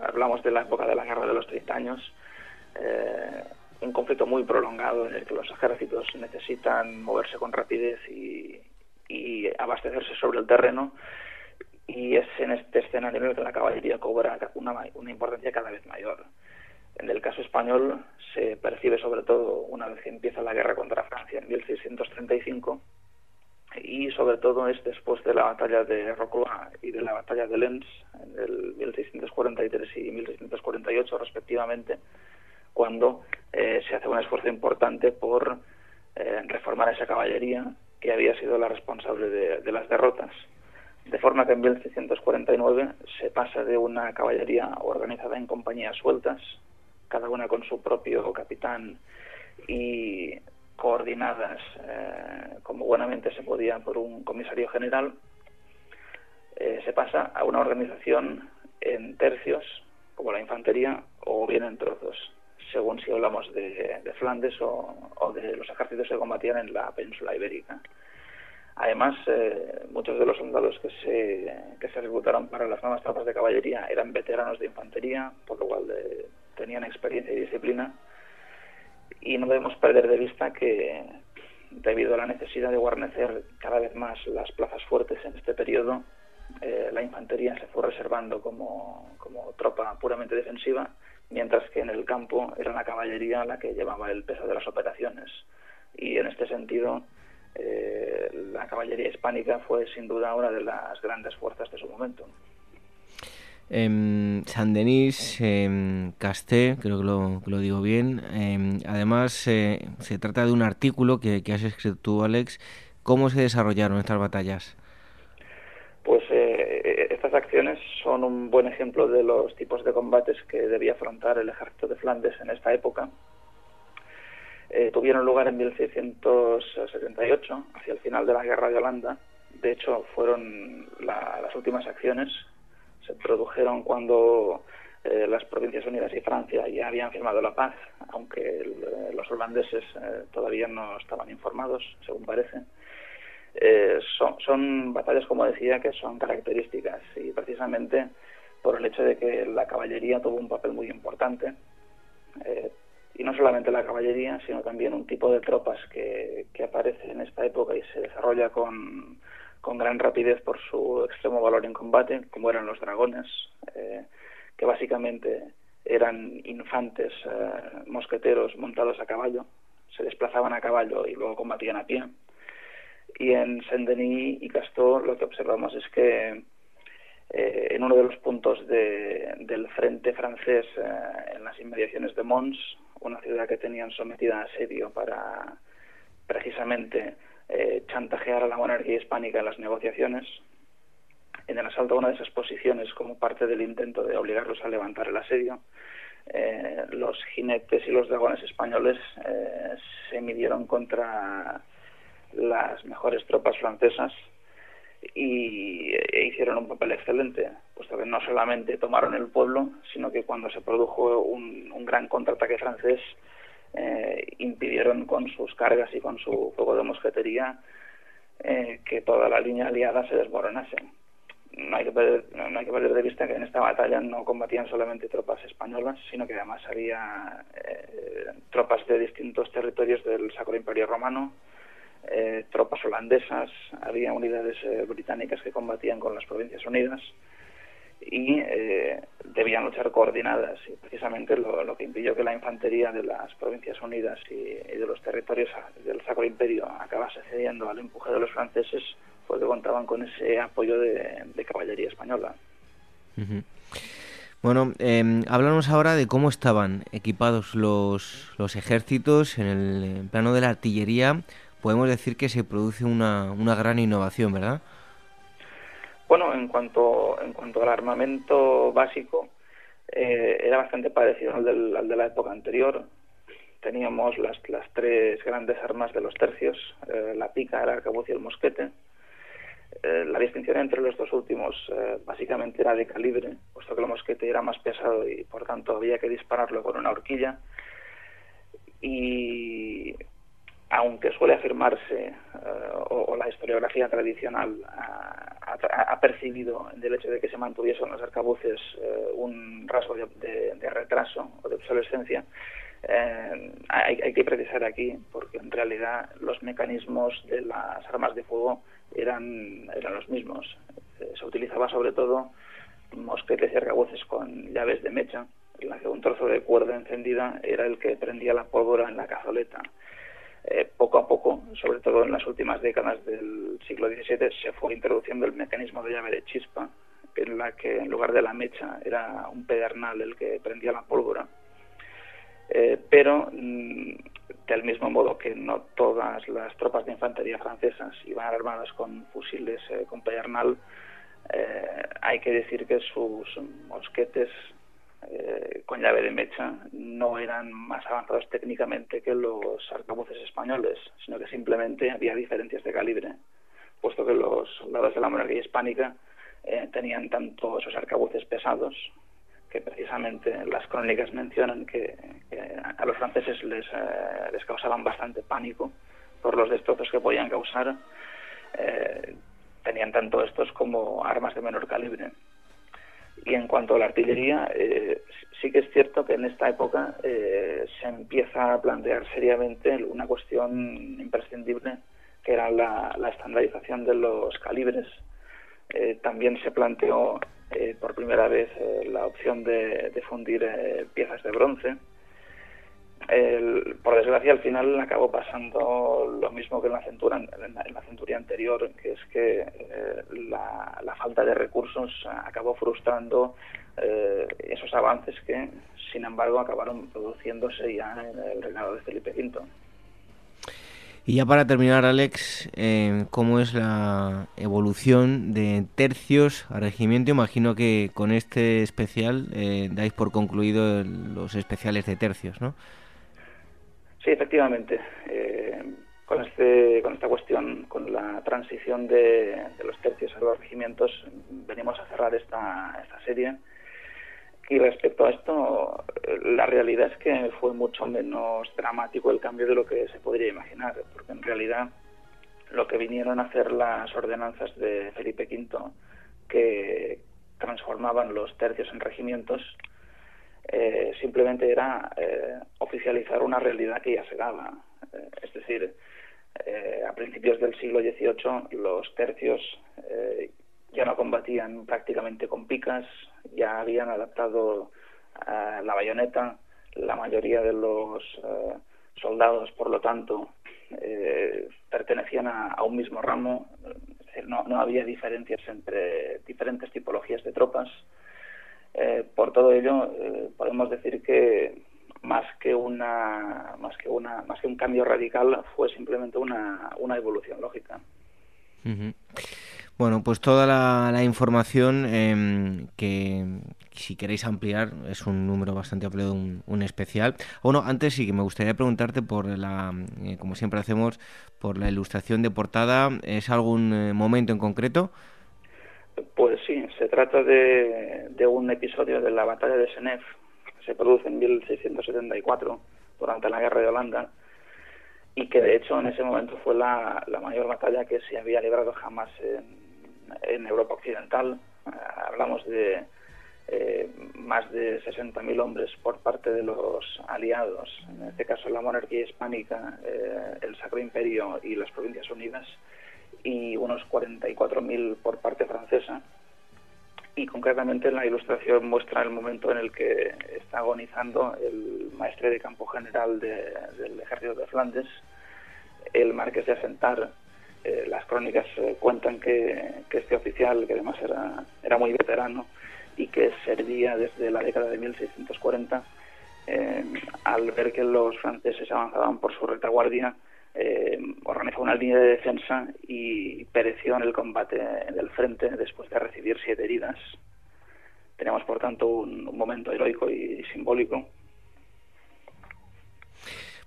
hablamos de la época de la Guerra de los 30 años, eh, un conflicto muy prolongado en el que los ejércitos necesitan moverse con rapidez y, abastecerse sobre el terreno y es en este escenario en el que la caballería cobra una, importancia cada vez mayor. En el caso español se percibe sobre todo una vez que empieza la guerra contra Francia en 1635 y sobre todo es después de la batalla de Rocroi y de la batalla de Lens en el 1643 y 1648 respectivamente cuando eh, se hace un esfuerzo importante por eh, reformar esa caballería que había sido la responsable de, las derrotas. De forma que en 1649 se pasa de una caballería organizada en compañías sueltas, cada una con su propio capitán y coordinadas eh, como buenamente se podía por un comisario general, se pasa a una organización en tercios, como la infantería, o bien en trozos según si hablamos de, Flandes o, de los ejércitos que combatían en la península ibérica. Además, eh, muchos de los soldados que se, que se reclutaron para las nuevas tropas de caballería eran veteranos de infantería, por lo cual eh, tenían experiencia y disciplina. Y no debemos perder de vista que, debido a la necesidad de guarnecer cada vez más las plazas fuertes en este periodo, eh, la infantería se fue reservando como, como tropa puramente defensiva mientras que en el campo era la caballería la que llevaba el peso de las operaciones. Y en este sentido, eh, la caballería hispánica fue sin duda una de las grandes fuerzas de su momento. Eh, San Denis, eh, Casté, creo que lo, lo digo bien. Em, además, eh, se trata de un artículo que, que has escrito tú, Alex. ¿Cómo se desarrollaron estas batallas? Eh, estas acciones son un buen ejemplo de los tipos de combates que debía afrontar el ejército de Flandes en esta época. Eh, tuvieron lugar en 1678, hacia el final de la Guerra de Holanda. De hecho, fueron las últimas acciones. Se produjeron cuando eh, las Provincias Unidas y Francia ya habían firmado la paz, aunque los holandeses todavía no estaban informados, según parece. Eh, son, son batallas, como decía, que son características y precisamente por el hecho de que la caballería tuvo un papel muy importante. Eh, y no solamente la caballería, sino también un tipo de tropas que, que aparece en esta época y se desarrolla con, con, gran rapidez por su extremo valor en combate, como eran los dragones, eh, que básicamente eran infantes mosqueteros montados a caballo, se desplazaban a caballo y luego combatían a pie y en Saint-Denis y Castor lo que observamos es que eh, en uno de los puntos del frente francés, eh, en las inmediaciones de Mons, una ciudad que tenían sometida a asedio para precisamente eh, chantajear a la monarquía hispánica en las negociaciones, en el asalto a una de esas posiciones como parte del intento de obligarlos a levantar el asedio, los jinetes y los dragones españoles se midieron contra las mejores tropas francesas y e hicieron un papel excelente, puesto que no solamente tomaron el pueblo, sino que cuando se produjo un, gran contraataque francés, eh, impidieron con sus cargas y con su fuego de mosquetería eh, que toda la línea aliada se desmoronase. No hay, que perder, no hay que perder de vista que en esta batalla no combatían solamente tropas españolas, sino que además había eh, tropas de distintos territorios del Sacro Imperio Romano, eh, tropas holandesas, había unidades eh, británicas que combatían con las Provincias Unidas y eh, debían luchar coordinadas. Y precisamente lo, que impidió que la infantería de las Provincias Unidas y, de los territorios del Sacro Imperio acabase cediendo al empuje de los franceses fue que contaban con ese apoyo de, caballería española. Bueno, eh, ahora de cómo estaban equipados los, los ejércitos en el plano de la artillería podemos decir que se produce una, una gran innovación, ¿verdad? Bueno, en cuanto, en cuanto al armamento básico, eh, era bastante parecido al, del, de la época anterior. Teníamos las, las tres grandes armas de los tercios, eh, la pica, el arcabuz y el mosquete. Eh, la distinción entre los dos últimos básicamente era de calibre, puesto que el mosquete era más pesado y por tanto había que dispararlo con una horquilla. Y aunque suele afirmarse, o, la historiografía tradicional ha, percibido del hecho de que se mantuviesen los arcabuces un rasgo de, de, retraso o de obsolescencia, eh, hay, hay, que precisar aquí, porque en realidad los mecanismos de las armas de fuego eran, eran los mismos. Eh, se utilizaba sobre todo mosquetes y arcabuces con llaves de mecha, en la que un trozo de cuerda encendida era el que prendía la pólvora en la cazoleta. Eh, poco a poco, sobre todo en las últimas décadas del siglo XVII, se fue introduciendo el mecanismo de llave de chispa, en la que en lugar de la mecha era un pedernal el que prendía la pólvora. Eh, pero mm, del mismo modo que no todas las tropas de infantería francesas iban armadas con fusiles eh, con pedernal, hay que decir que sus mosquetes con llave de mecha no eran más avanzados técnicamente que los arcabuces españoles, sino que simplemente había diferencias de calibre, puesto que los soldados de la monarquía hispánica tenían tanto esos arcabuces pesados que precisamente las crónicas mencionan que, a los franceses les, eh, les causaban bastante pánico por los destrozos que podían causar. Eh, tenían tanto estos como armas de menor calibre. Y en cuanto a la artillería, eh, sí que es cierto que en esta época se empieza a plantear seriamente una cuestión imprescindible, que era la, la estandarización de los calibres. también se planteó eh, por primera vez eh, la opción de, fundir eh, piezas de bronce. Por desgracia, al final acabó pasando lo mismo que en la, centuria anterior, que es que la, la, falta de recursos acabó frustrando esos avances que, sin embargo, acabaron produciéndose ya en el reinado de Felipe V. Y ya para terminar, Alex, eh, ¿cómo es la evolución de tercios a regimiento? Imagino que con este especial eh, dais por concluido los especiales de tercios, ¿no? Sí, efectivamente. Eh, con, este, con esta cuestión, con la transición de, los tercios a los regimientos, venimos a cerrar esta, esta serie y respecto a esto, la realidad es que fue mucho menos dramático el cambio de lo que se podría imaginar, porque en realidad lo que vinieron a hacer las ordenanzas de Felipe V, que transformaban los tercios en regimientos, eh, simplemente era eh, oficializar una realidad que ya se daba. Eh, es decir, a principios del siglo XVIII los tercios ya no combatían prácticamente con picas, ya habían adaptado eh, la bayoneta, la mayoría de los eh, soldados, por lo tanto, eh, pertenecían a, un mismo ramo, no, no, había diferencias entre diferentes tipologías de tropas. Por todo ello, podemos decir que más que una más que una más que un cambio radical fue simplemente una, una evolución lógica. Bueno, pues toda la, información em, que si queréis ampliar es un número bastante amplio, un, un especial. Bueno, antes sí que me gustaría preguntarte por la, eh, como siempre hacemos, por la ilustración de portada. ¿Es algún eh, momento en concreto? Pues sí, se trata de, de un episodio de la batalla de Senef, que se produce en 1674 durante la guerra de Holanda y que de hecho en ese momento fue la, la mayor batalla que se había librado jamás en, en Europa Occidental. Eh, hablamos de eh, más de 60.000 hombres por parte de los aliados, en este caso la monarquía hispánica, eh, el Sacro Imperio y las Provincias Unidas, y unos 44.000 por parte francesa. Y concretamente la ilustración muestra el momento en el que está agonizando el maestre de campo general del ejército de Flandes, el marqués de Asentar, eh, las crónicas eh, cuentan que, este oficial, que además era, era muy veterano y que servía desde la década de 1640, eh, al ver que los franceses avanzaban por su retaguardia, organizó una línea de defensa y pereció en el combate del frente después de recibir siete heridas. Tenemos, por tanto, un momento heroico y simbólico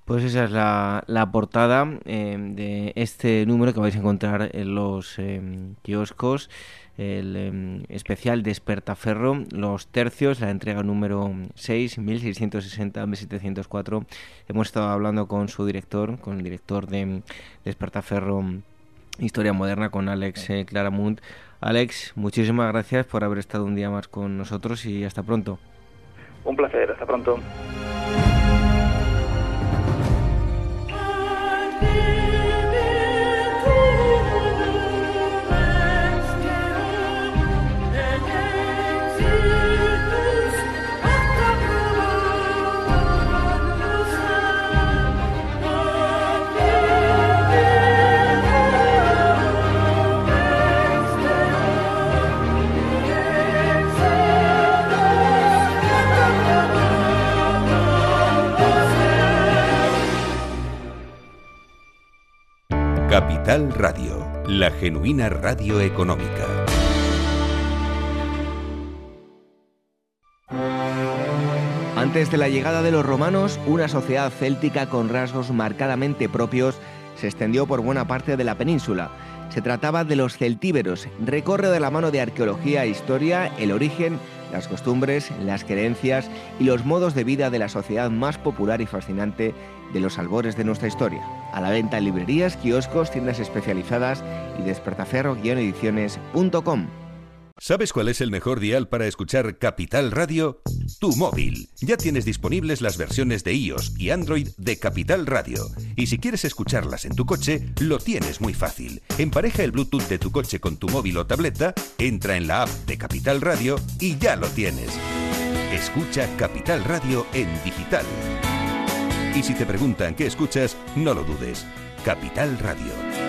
Pues esa es la, portada eh, de este número que vais a encontrar en los eh, kioscos, el eh, especial Despertaferro, los tercios, la entrega número 6, 1660-1704. Hemos estado hablando con su director, con el director de Despertaferro Historia Moderna, con Alex Claramund. Alex, muchísimas gracias por haber estado un día más con nosotros y hasta pronto. Un placer, hasta pronto. Capital Radio, la genuina radio económica. Antes de la llegada de los romanos, una sociedad céltica con rasgos marcadamente propios se extendió por buena parte de la península. Se trataba de los celtíberos. Recorre de la mano de arqueología e historia el origen, las costumbres, las creencias y los modos de vida de la sociedad más popular y fascinante de los albores de nuestra historia. A la venta en librerías, kioscos, tiendas especializadas y despertaferro-ediciones.com. ¿Sabes cuál es el mejor dial para escuchar Capital Radio? Tu móvil. Ya tienes disponibles las versiones de iOS y Android de Capital Radio. Y si quieres escucharlas en tu coche, lo tienes muy fácil. Empareja el Bluetooth de tu coche con tu móvil o tableta, entra en la app de Capital Radio y ya lo tienes. Escucha Capital Radio en digital. Y si te preguntan qué escuchas, no lo dudes. Capital Radio.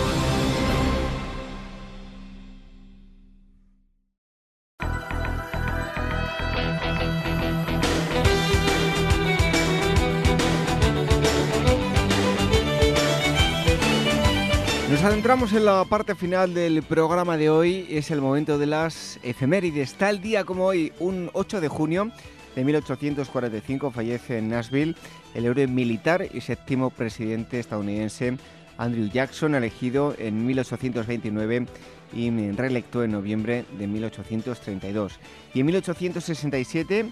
Nos adentramos en la parte final del programa de hoy. Es el momento de las efemérides. Tal día como hoy, un 8 de junio de 1845, fallece en Nashville el héroe militar y séptimo presidente estadounidense Andrew Jackson, elegido en 1829 y reelecto en noviembre de 1832. Y en 1867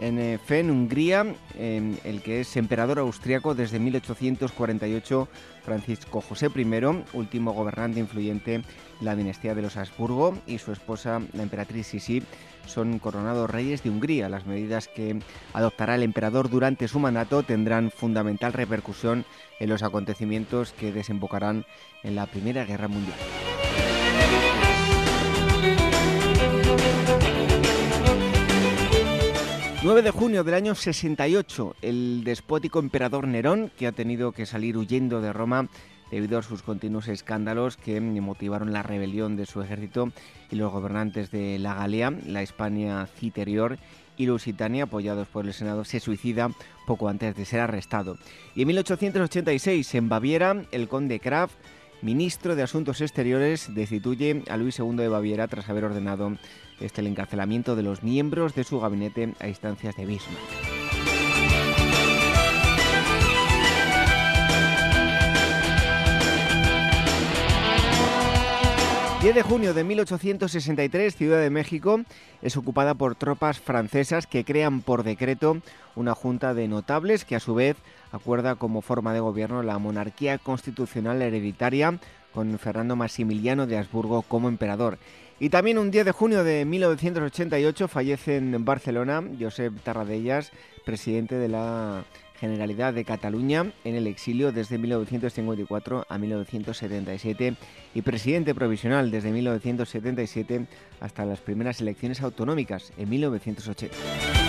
en eh, Fen, Hungría, el que es emperador austriaco desde 1848, Francisco José I, último gobernante influyente de la dinastía de los Habsburgo, y su esposa, la emperatriz Sisi, son coronados reyes de Hungría. Las medidas que adoptará el emperador durante su mandato tendrán fundamental repercusión en los acontecimientos que desembocarán en la Primera Guerra Mundial. 9 de junio del año 68, el despótico emperador Nerón, que ha tenido que salir huyendo de Roma debido a sus continuos escándalos que motivaron la rebelión de su ejército y los gobernantes de la Galia, la Hispania Citerior y Lusitania, apoyados por el Senado, se suicida poco antes de ser arrestado. Y en 1886, en Baviera, el conde Kraft ministro de Asuntos Exteriores destituye a Luis II de Baviera tras haber ordenado este el encarcelamiento de los miembros de su gabinete a instancias de Bismarck. 10 de junio de 1863, Ciudad de México es ocupada por tropas francesas que crean por decreto una junta de notables que a su vez acuerda como forma de gobierno la monarquía constitucional hereditaria con Fernando Maximiliano de Habsburgo como emperador. Y también un 10 de junio de 1988 fallece en Barcelona Josep Tarradellas, presidente de la Generalidad de Cataluña en el exilio desde 1954 a 1977 y presidente provisional desde 1977 hasta las primeras elecciones autonómicas en 1980.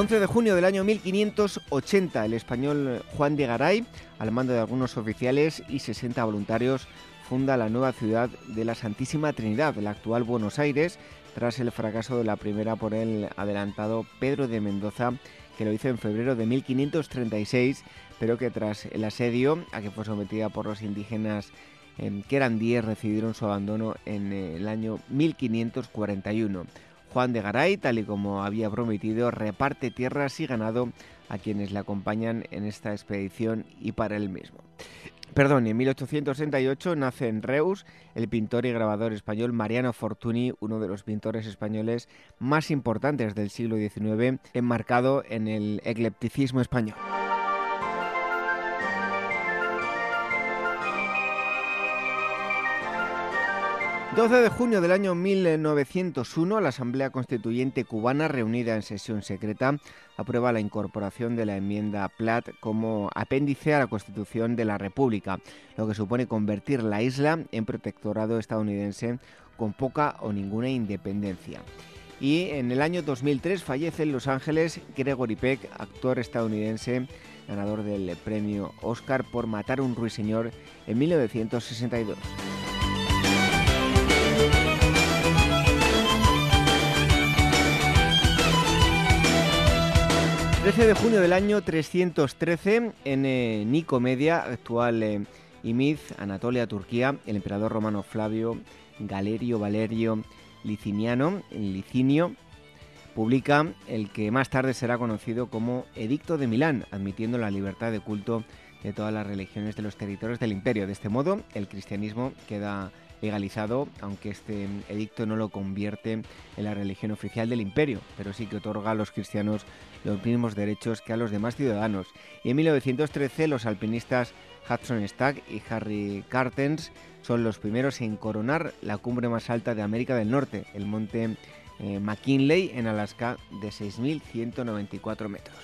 11 de junio del año 1580, el español Juan de Garay, al mando de algunos oficiales y 60 voluntarios, funda la nueva ciudad de la Santísima Trinidad, la actual Buenos Aires, tras el fracaso de la primera por el adelantado Pedro de Mendoza, que lo hizo en febrero de 1536, pero que tras el asedio a que fue sometida por los indígenas em, que eran 10, recibieron su abandono en el año 1541. Juan de Garay, tal y como había prometido, reparte tierras y ganado a quienes le acompañan en esta expedición y para él mismo. Perdón, en 1868 nace en Reus el pintor y grabador español Mariano Fortuny, uno de los pintores españoles más importantes del siglo XIX, enmarcado en el eclecticismo español. 12 de junio del año 1901, la Asamblea Constituyente cubana, reunida en sesión secreta, aprueba la incorporación de la enmienda Platt como apéndice a la Constitución de la República, lo que supone convertir la isla en protectorado estadounidense con poca o ninguna independencia. Y en el año 2003 fallece en Los Ángeles Gregory Peck, actor estadounidense ganador del premio Oscar por matar a un ruiseñor en 1962. 13 de junio del año 313, en eh, Nicomedia, actual eh, Imiz, Anatolia, Turquía, el emperador romano Flavio Galerio Valerio Liciniano, Licinio, publica el que más tarde será conocido como Edicto de Milán, admitiendo la libertad de culto de todas las religiones de los territorios del imperio. De este modo, el cristianismo queda legalizado, aunque este edicto no lo convierte en la religión oficial del imperio, pero sí que otorga a los cristianos los mismos derechos que a los demás ciudadanos. Y en 1913 los alpinistas Hudson Stack y Harry Cartens son los primeros en coronar la cumbre más alta de América del Norte, el monte eh, McKinley en Alaska de 6.194 metros.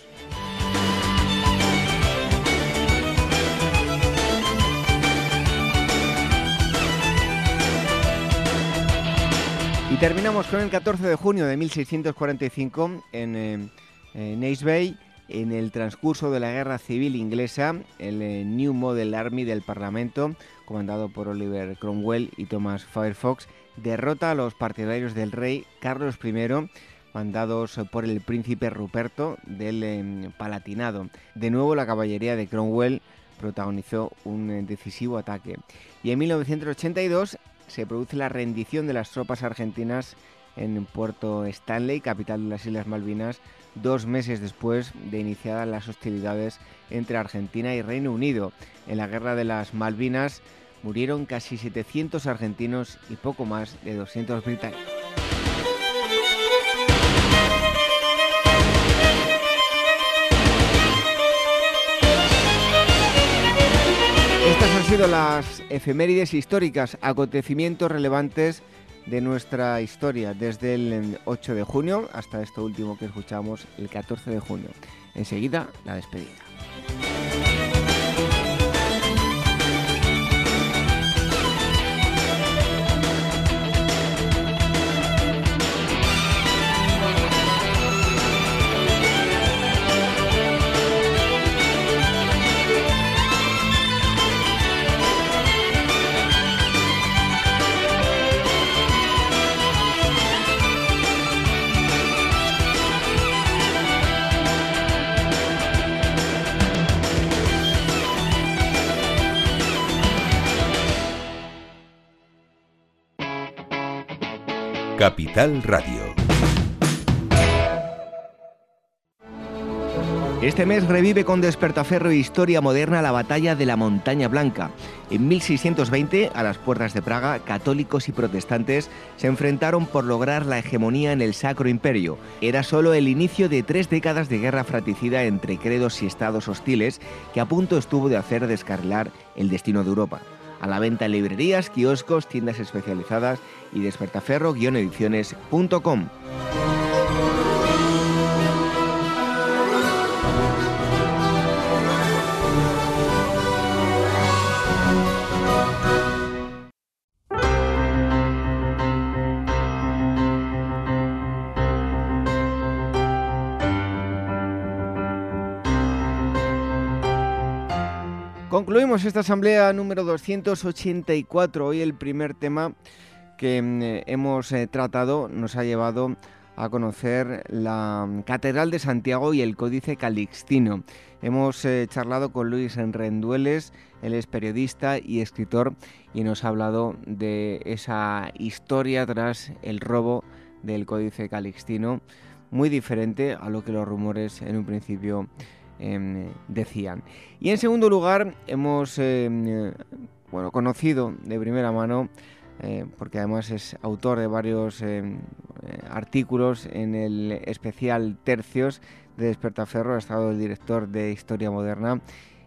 Y terminamos con el 14 de junio de 1645 en, eh, en Bay. En el transcurso de la Guerra Civil Inglesa, el eh, New Model Army del Parlamento, comandado por Oliver Cromwell y Thomas Firefox, derrota a los partidarios del rey Carlos I, mandados por el príncipe Ruperto del eh, Palatinado. De nuevo, la caballería de Cromwell protagonizó un decisivo ataque. Y en 1982 se produce la rendición de las tropas argentinas en Puerto Stanley, capital de las Islas Malvinas, dos meses después de iniciadas las hostilidades entre Argentina y Reino Unido. En la Guerra de las Malvinas murieron casi 700 argentinos y poco más de 200 británicos. Han sido las efemérides históricas, acontecimientos relevantes de nuestra historia desde el 8 de junio hasta esto último que escuchamos el 14 de junio. Enseguida, la despedida. Capital Radio. Este mes revive con despertaferro e historia moderna la batalla de la Montaña Blanca. En 1620, a las puertas de Praga, católicos y protestantes se enfrentaron por lograr la hegemonía en el Sacro Imperio. Era solo el inicio de tres décadas de guerra fratricida entre credos y estados hostiles que a punto estuvo de hacer descarrilar el destino de Europa a la venta en librerías, kioscos, tiendas especializadas y despertaferro-ediciones.com. Concluimos esta asamblea número 284. Hoy el primer tema que mm, hemos eh, tratado nos ha llevado a conocer la Catedral de Santiago y el Códice Calixtino. Hemos eh, charlado con Luis Rendueles, él es periodista y escritor y nos ha hablado de esa historia tras el robo del Códice Calixtino, muy diferente a lo que los rumores en un principio em, decían. Y en segundo lugar, hemos em, bueno, conocido de primera mano eh, porque además es autor de varios eh, artículos en el especial Tercios de Despertaferro, ha estado el director de Historia Moderna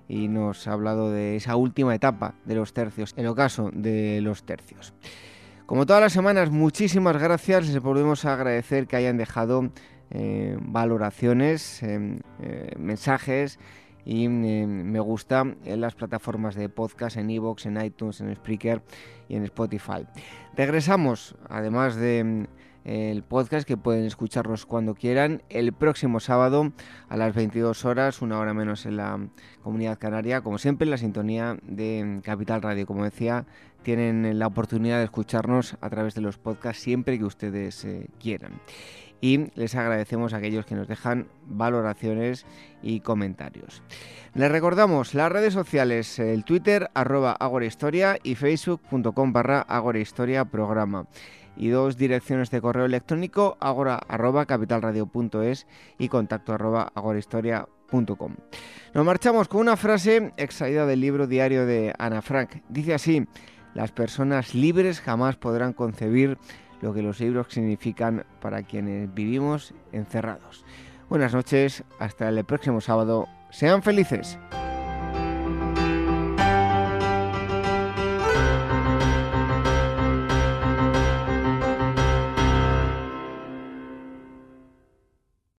y nos ha hablado de esa última etapa de los tercios, el ocaso de los tercios. Como todas las semanas, muchísimas gracias, les volvemos a agradecer que hayan dejado valoraciones, mensajes y me gusta en las plataformas de podcast, en iVoox, en iTunes, en Spreaker y en Spotify. Regresamos, además de el podcast que pueden escucharlos cuando quieran el próximo sábado a las 22 horas, una hora menos en la comunidad canaria, como siempre en la sintonía de Capital Radio. Como decía, tienen la oportunidad de escucharnos a través de los podcasts siempre que ustedes eh, quieran y les agradecemos a aquellos que nos dejan valoraciones y comentarios. Les recordamos las redes sociales, el Twitter arroba agorahistoria y facebook.com barra agorahistoria programa y dos direcciones de correo electrónico agora arroba capitalradio.es y contacto arroba agorahistoria.com. Nos marchamos con una frase extraída del libro diario de Ana Frank. Dice así, las personas libres jamás podrán concebir lo que los libros significan para quienes vivimos encerrados. Buenas noches, hasta el próximo sábado. Sean felices.